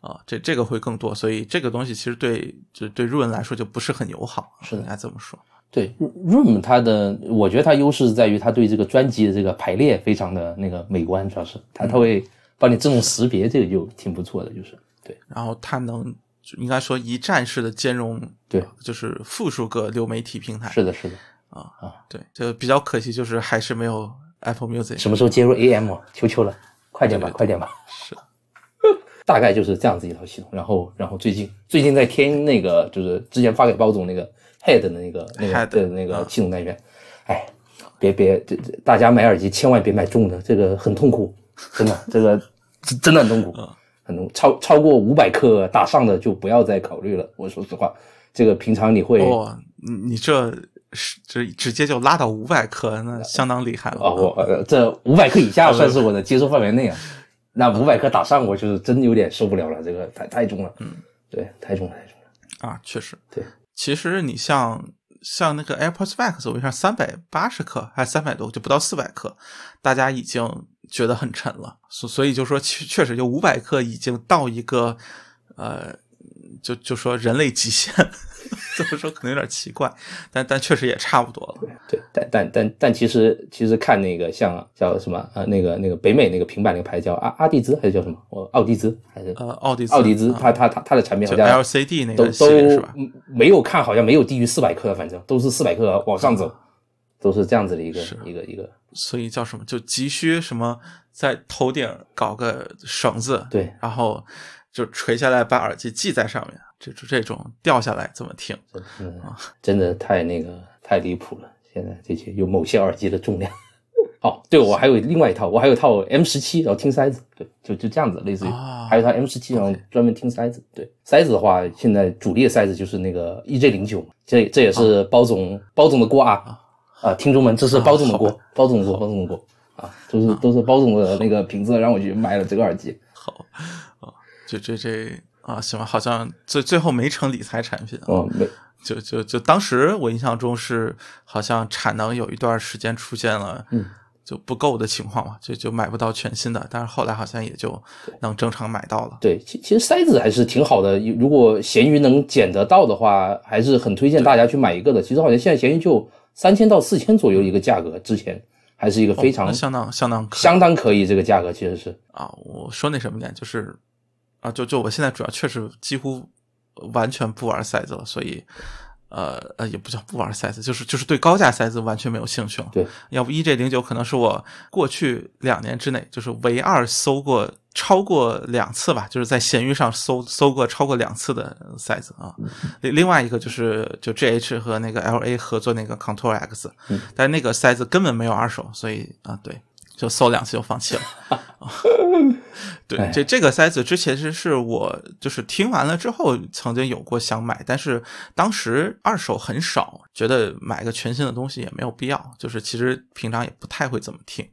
啊，这这个会更多，所以这个东西其实对就对入文来说就不是很友好，是的应该这么说。对 Room 它的，我觉得它优势在于它对这个专辑的这个排列非常的那个美观，主要是它它会帮你自动识别，这个就挺不错的，就是对然后它能应该说一站式的兼容，对，就是复数个流媒体平台。是的，是的。啊啊对，就比较可惜，就是还是没有 Apple Music。什么时候接入 AM？啊求求了，快点吧，快点吧。是，大概就是这样子一套系统。然后，然后最近最近在添那个，就是之前发给包总那个 Head 的那个那个 Head，的那个嗯系统单元。哎，别别，这这大家买耳机千万别买重的，这个很痛苦，真的，这个 <laughs> 真真的很痛苦，很痛苦。超超过五百克打上的就不要再考虑了。我说实话，这个平常你会哦，你你这是这直接就拉到五百克，那相当厉害了。啊，我呃这五百克以下算是我的接受范围内啊。那五百克打上，我就是真有点受不了了，这个太太重了。嗯，对，太重了，太重了。啊，确实。对，其实你像像那个 AirPods Max，我一下三百八十克还是三百多，就不到四百克，大家已经觉得很沉了。所所以就说确确实就五百克已经到一个呃，就就说人类极限，<laughs> 这么说可能有点奇怪，但但确实也差不多了。对，但但但但其实其实看那个像叫什么呃那个那个北美那个平板那个牌叫阿阿蒂兹还是叫什么？我奥迪兹还是呃，奥迪奥迪兹？啊它它它它的产品好就像 LCD 那个系列是吧？都没有看，好像没有低于四百克的，反正都是四百克往上走，都是这样子的一个一个一个。所以叫什么？就急需什么在头顶搞个绳子，对，然后就垂下来，把耳机系在上面，这这种掉下来怎么听？真的真的太那个太离谱了！现在这些有某些耳机的重量。<laughs> 哦，对，我还有另外一套，我还有套 M 十七，然后听塞子，对，就就这样子，类似于，啊还有套 M 十七，然后专门听塞子。对，塞子的话，现在主力的塞子就是那个 EJ 零九，这这也是包总、包总的锅啊啊，听众们，这是包总的锅，包总的锅，包总的锅啊，都是都是包总的那个评测让我去买了这个耳机。好啊，这这这啊，行吧，好像最最后没成理财产品啊。哦，没，就就就当时我印象中是好像产能有一段时间出现了，嗯，就不够的情况嘛，就就买不到全新的，但是后来好像也就能正常买到了。对，其其实塞子还是挺好的，如果闲鱼能捡得到的话，还是很推荐大家去买一个的。其实好像现在闲鱼就三千到四千左右一个价格，之前还是一个非常、哦相当相当相当可以这个价格，其实是啊，我说那什么点就是啊，就就我现在主要确实几乎完全不玩赛子了，所以。呃呃，也不叫不玩赛子，就是就是对高价赛子完全没有兴趣了。对，要不 EJ 零九可能是我过去两年之内就是唯二搜过超过两次吧，就是在闲鱼上搜搜过超过两次的赛子啊。另另外一个就是就 GH 和那个 LA 合作那个 Control X，但是那个赛子根本没有二手，所以啊，对。就搜两次就放弃了，<laughs> 对，这这个塞子之前是是我就是听完了之后曾经有过想买，但是当时二手很少，觉得买个全新的东西也没有必要，就是其实平常也不太会怎么听，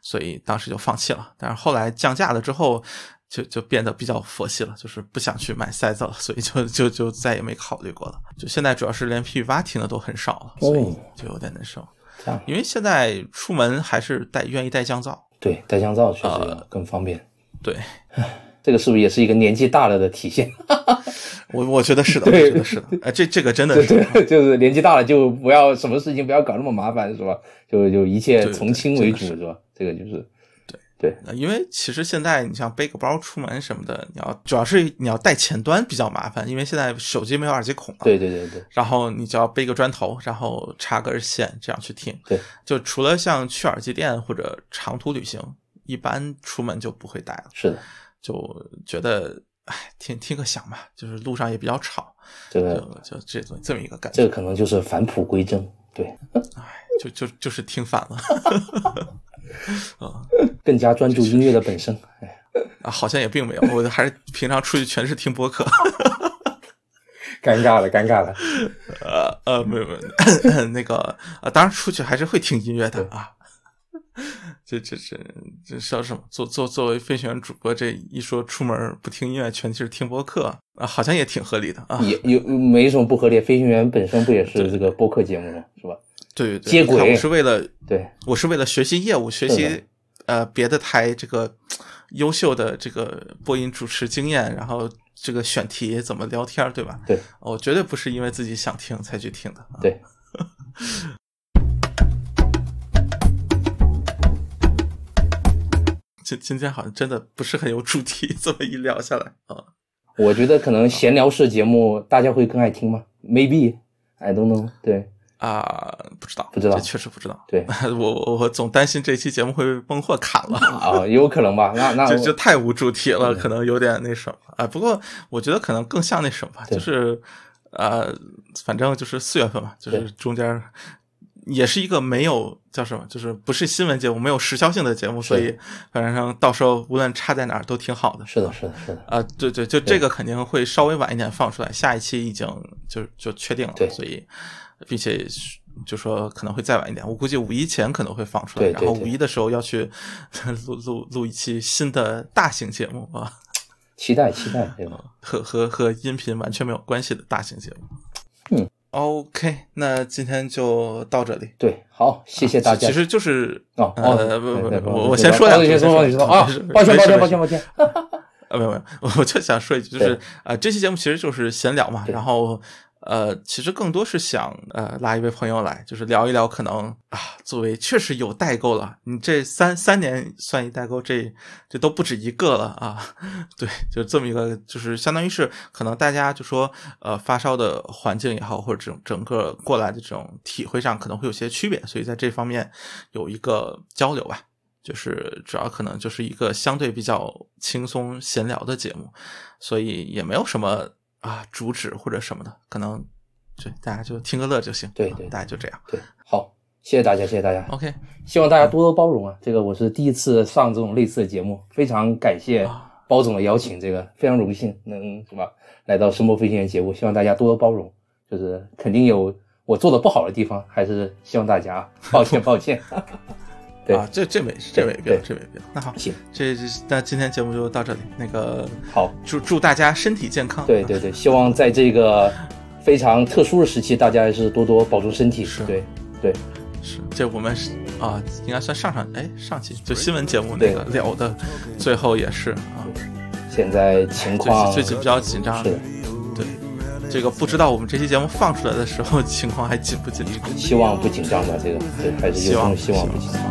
所以当时就放弃了。但是后来降价了之后，就就变得比较佛系了，就是不想去买塞子了，所以就就就再也没考虑过了。就现在主要是连 P 八听的都很少了，所以就有点难受。因为现在出门还是带愿意带降噪，对，带降噪确实更方便。对，<laughs> 这个是不是也是一个年纪大了的体现？<laughs> 我我觉得是的，我觉得是的。哎，这这个真的是，<laughs> 就是年纪大了就不要什么事情不要搞那么麻烦，是吧？就就一切从轻为主，是吧？这个就是。对，因为其实现在你像背个包出门什么的，你要主要是你要带前端比较麻烦，因为现在手机没有耳机孔了。对对对对。然后你就要背个砖头，然后插根线这样去听。对。就除了像去耳机店或者长途旅行，一般出门就不会带了。是的。就觉得，哎，听听个响吧，就是路上也比较吵。这个就这种这么一个感觉。这个可能就是返璞归真。对。哎，就就就是听反了。<laughs> <laughs> 啊，更加专注音乐的本身，哎，啊，好像也并没有，我还是平常出去全是听播客，尴尬了，尴尬了，呃呃，没有没有，那个啊，当然出去还是会听音乐的啊，<laughs> 这这这这叫什么？作作作为飞行员主播，这一说出门不听音乐，全是听播客啊，好像也挺合理的啊，也有没什么不合理，飞行员本身不也是这个播客节目吗？是吧？对，接轨，我是为了对，我是为了学习业务，学习呃别的台这个优秀的这个播音主持经验，然后这个选题怎么聊天，对吧？对，我绝对不是因为自己想听才去听的。对，<laughs> 今今天好像真的不是很有主题，这么一聊下来啊，我觉得可能闲聊式节目大家会更爱听吗？Maybe I don't know。对。啊，不知道，不知道，确实不知道。对 <laughs> 我，我总担心这期节目会被崩货砍了啊，有可能吧？那那就就太无主题了，可能有点那什么啊。不过我觉得可能更像那什么，就是呃，反正就是四月份嘛，就是中间也是一个没有叫什么，就是不是新闻节目，没有时效性的节目，所以反正到时候无论插在哪儿都挺好的。是的，是的，是的。啊，对对，就这个肯定会稍微晚一点放出来，下一期已经就就确定了，所以。并且就说可能会再晚一点，我估计五一前可能会放出来，然后五一的时候要去录 <laughs> 录录一期新的大型节目啊，期待期待，<laughs> 和和和音频完全没有关系的大型节目。嗯，OK，那今天就到这里。对，好，谢谢大家。其实就是哦，呃，不不不，我我先说两句，先说，先说啊，抱歉抱歉抱歉抱歉，啊，没有没有，我就想说一句，就是啊，这期节目其实就是闲聊嘛，然后。呃，其实更多是想呃拉一位朋友来，就是聊一聊可能啊，作为确实有代沟了，你这三三年算一代沟，这这都不止一个了啊。<laughs> 对，就这么一个，就是相当于是可能大家就说呃发烧的环境也好，或者整整个过来的这种体会上可能会有些区别，所以在这方面有一个交流吧。就是主要可能就是一个相对比较轻松闲聊的节目，所以也没有什么。啊，主旨或者什么的，可能对大家就听个乐就行。对对，大家就这样。对，好，谢谢大家，谢谢大家。OK，希望大家多多包容啊。这个我是第一次上这种类似的节目，非常感谢包总的邀请，这个非常荣幸能什么？来到声波飞行员节目，希望大家多多包容。就是肯定有我做的不好的地方，还是希望大家抱歉抱歉。<laughs> 啊，这这没这没必要，这没必要。那好，行，这那今天节目就到这里。那个好，祝祝大家身体健康。对对对，希望在这个非常特殊的时期，大家还是多多保重身体。是，对对，是。这我们是啊，应该算上上哎上期就新闻节目那个聊的，最后也是啊。现在情况最近比较紧张。是这个不知道我们这期节目放出来的时候情况还紧不紧张？希望不紧张吧，这个对，还是希望希望不紧张。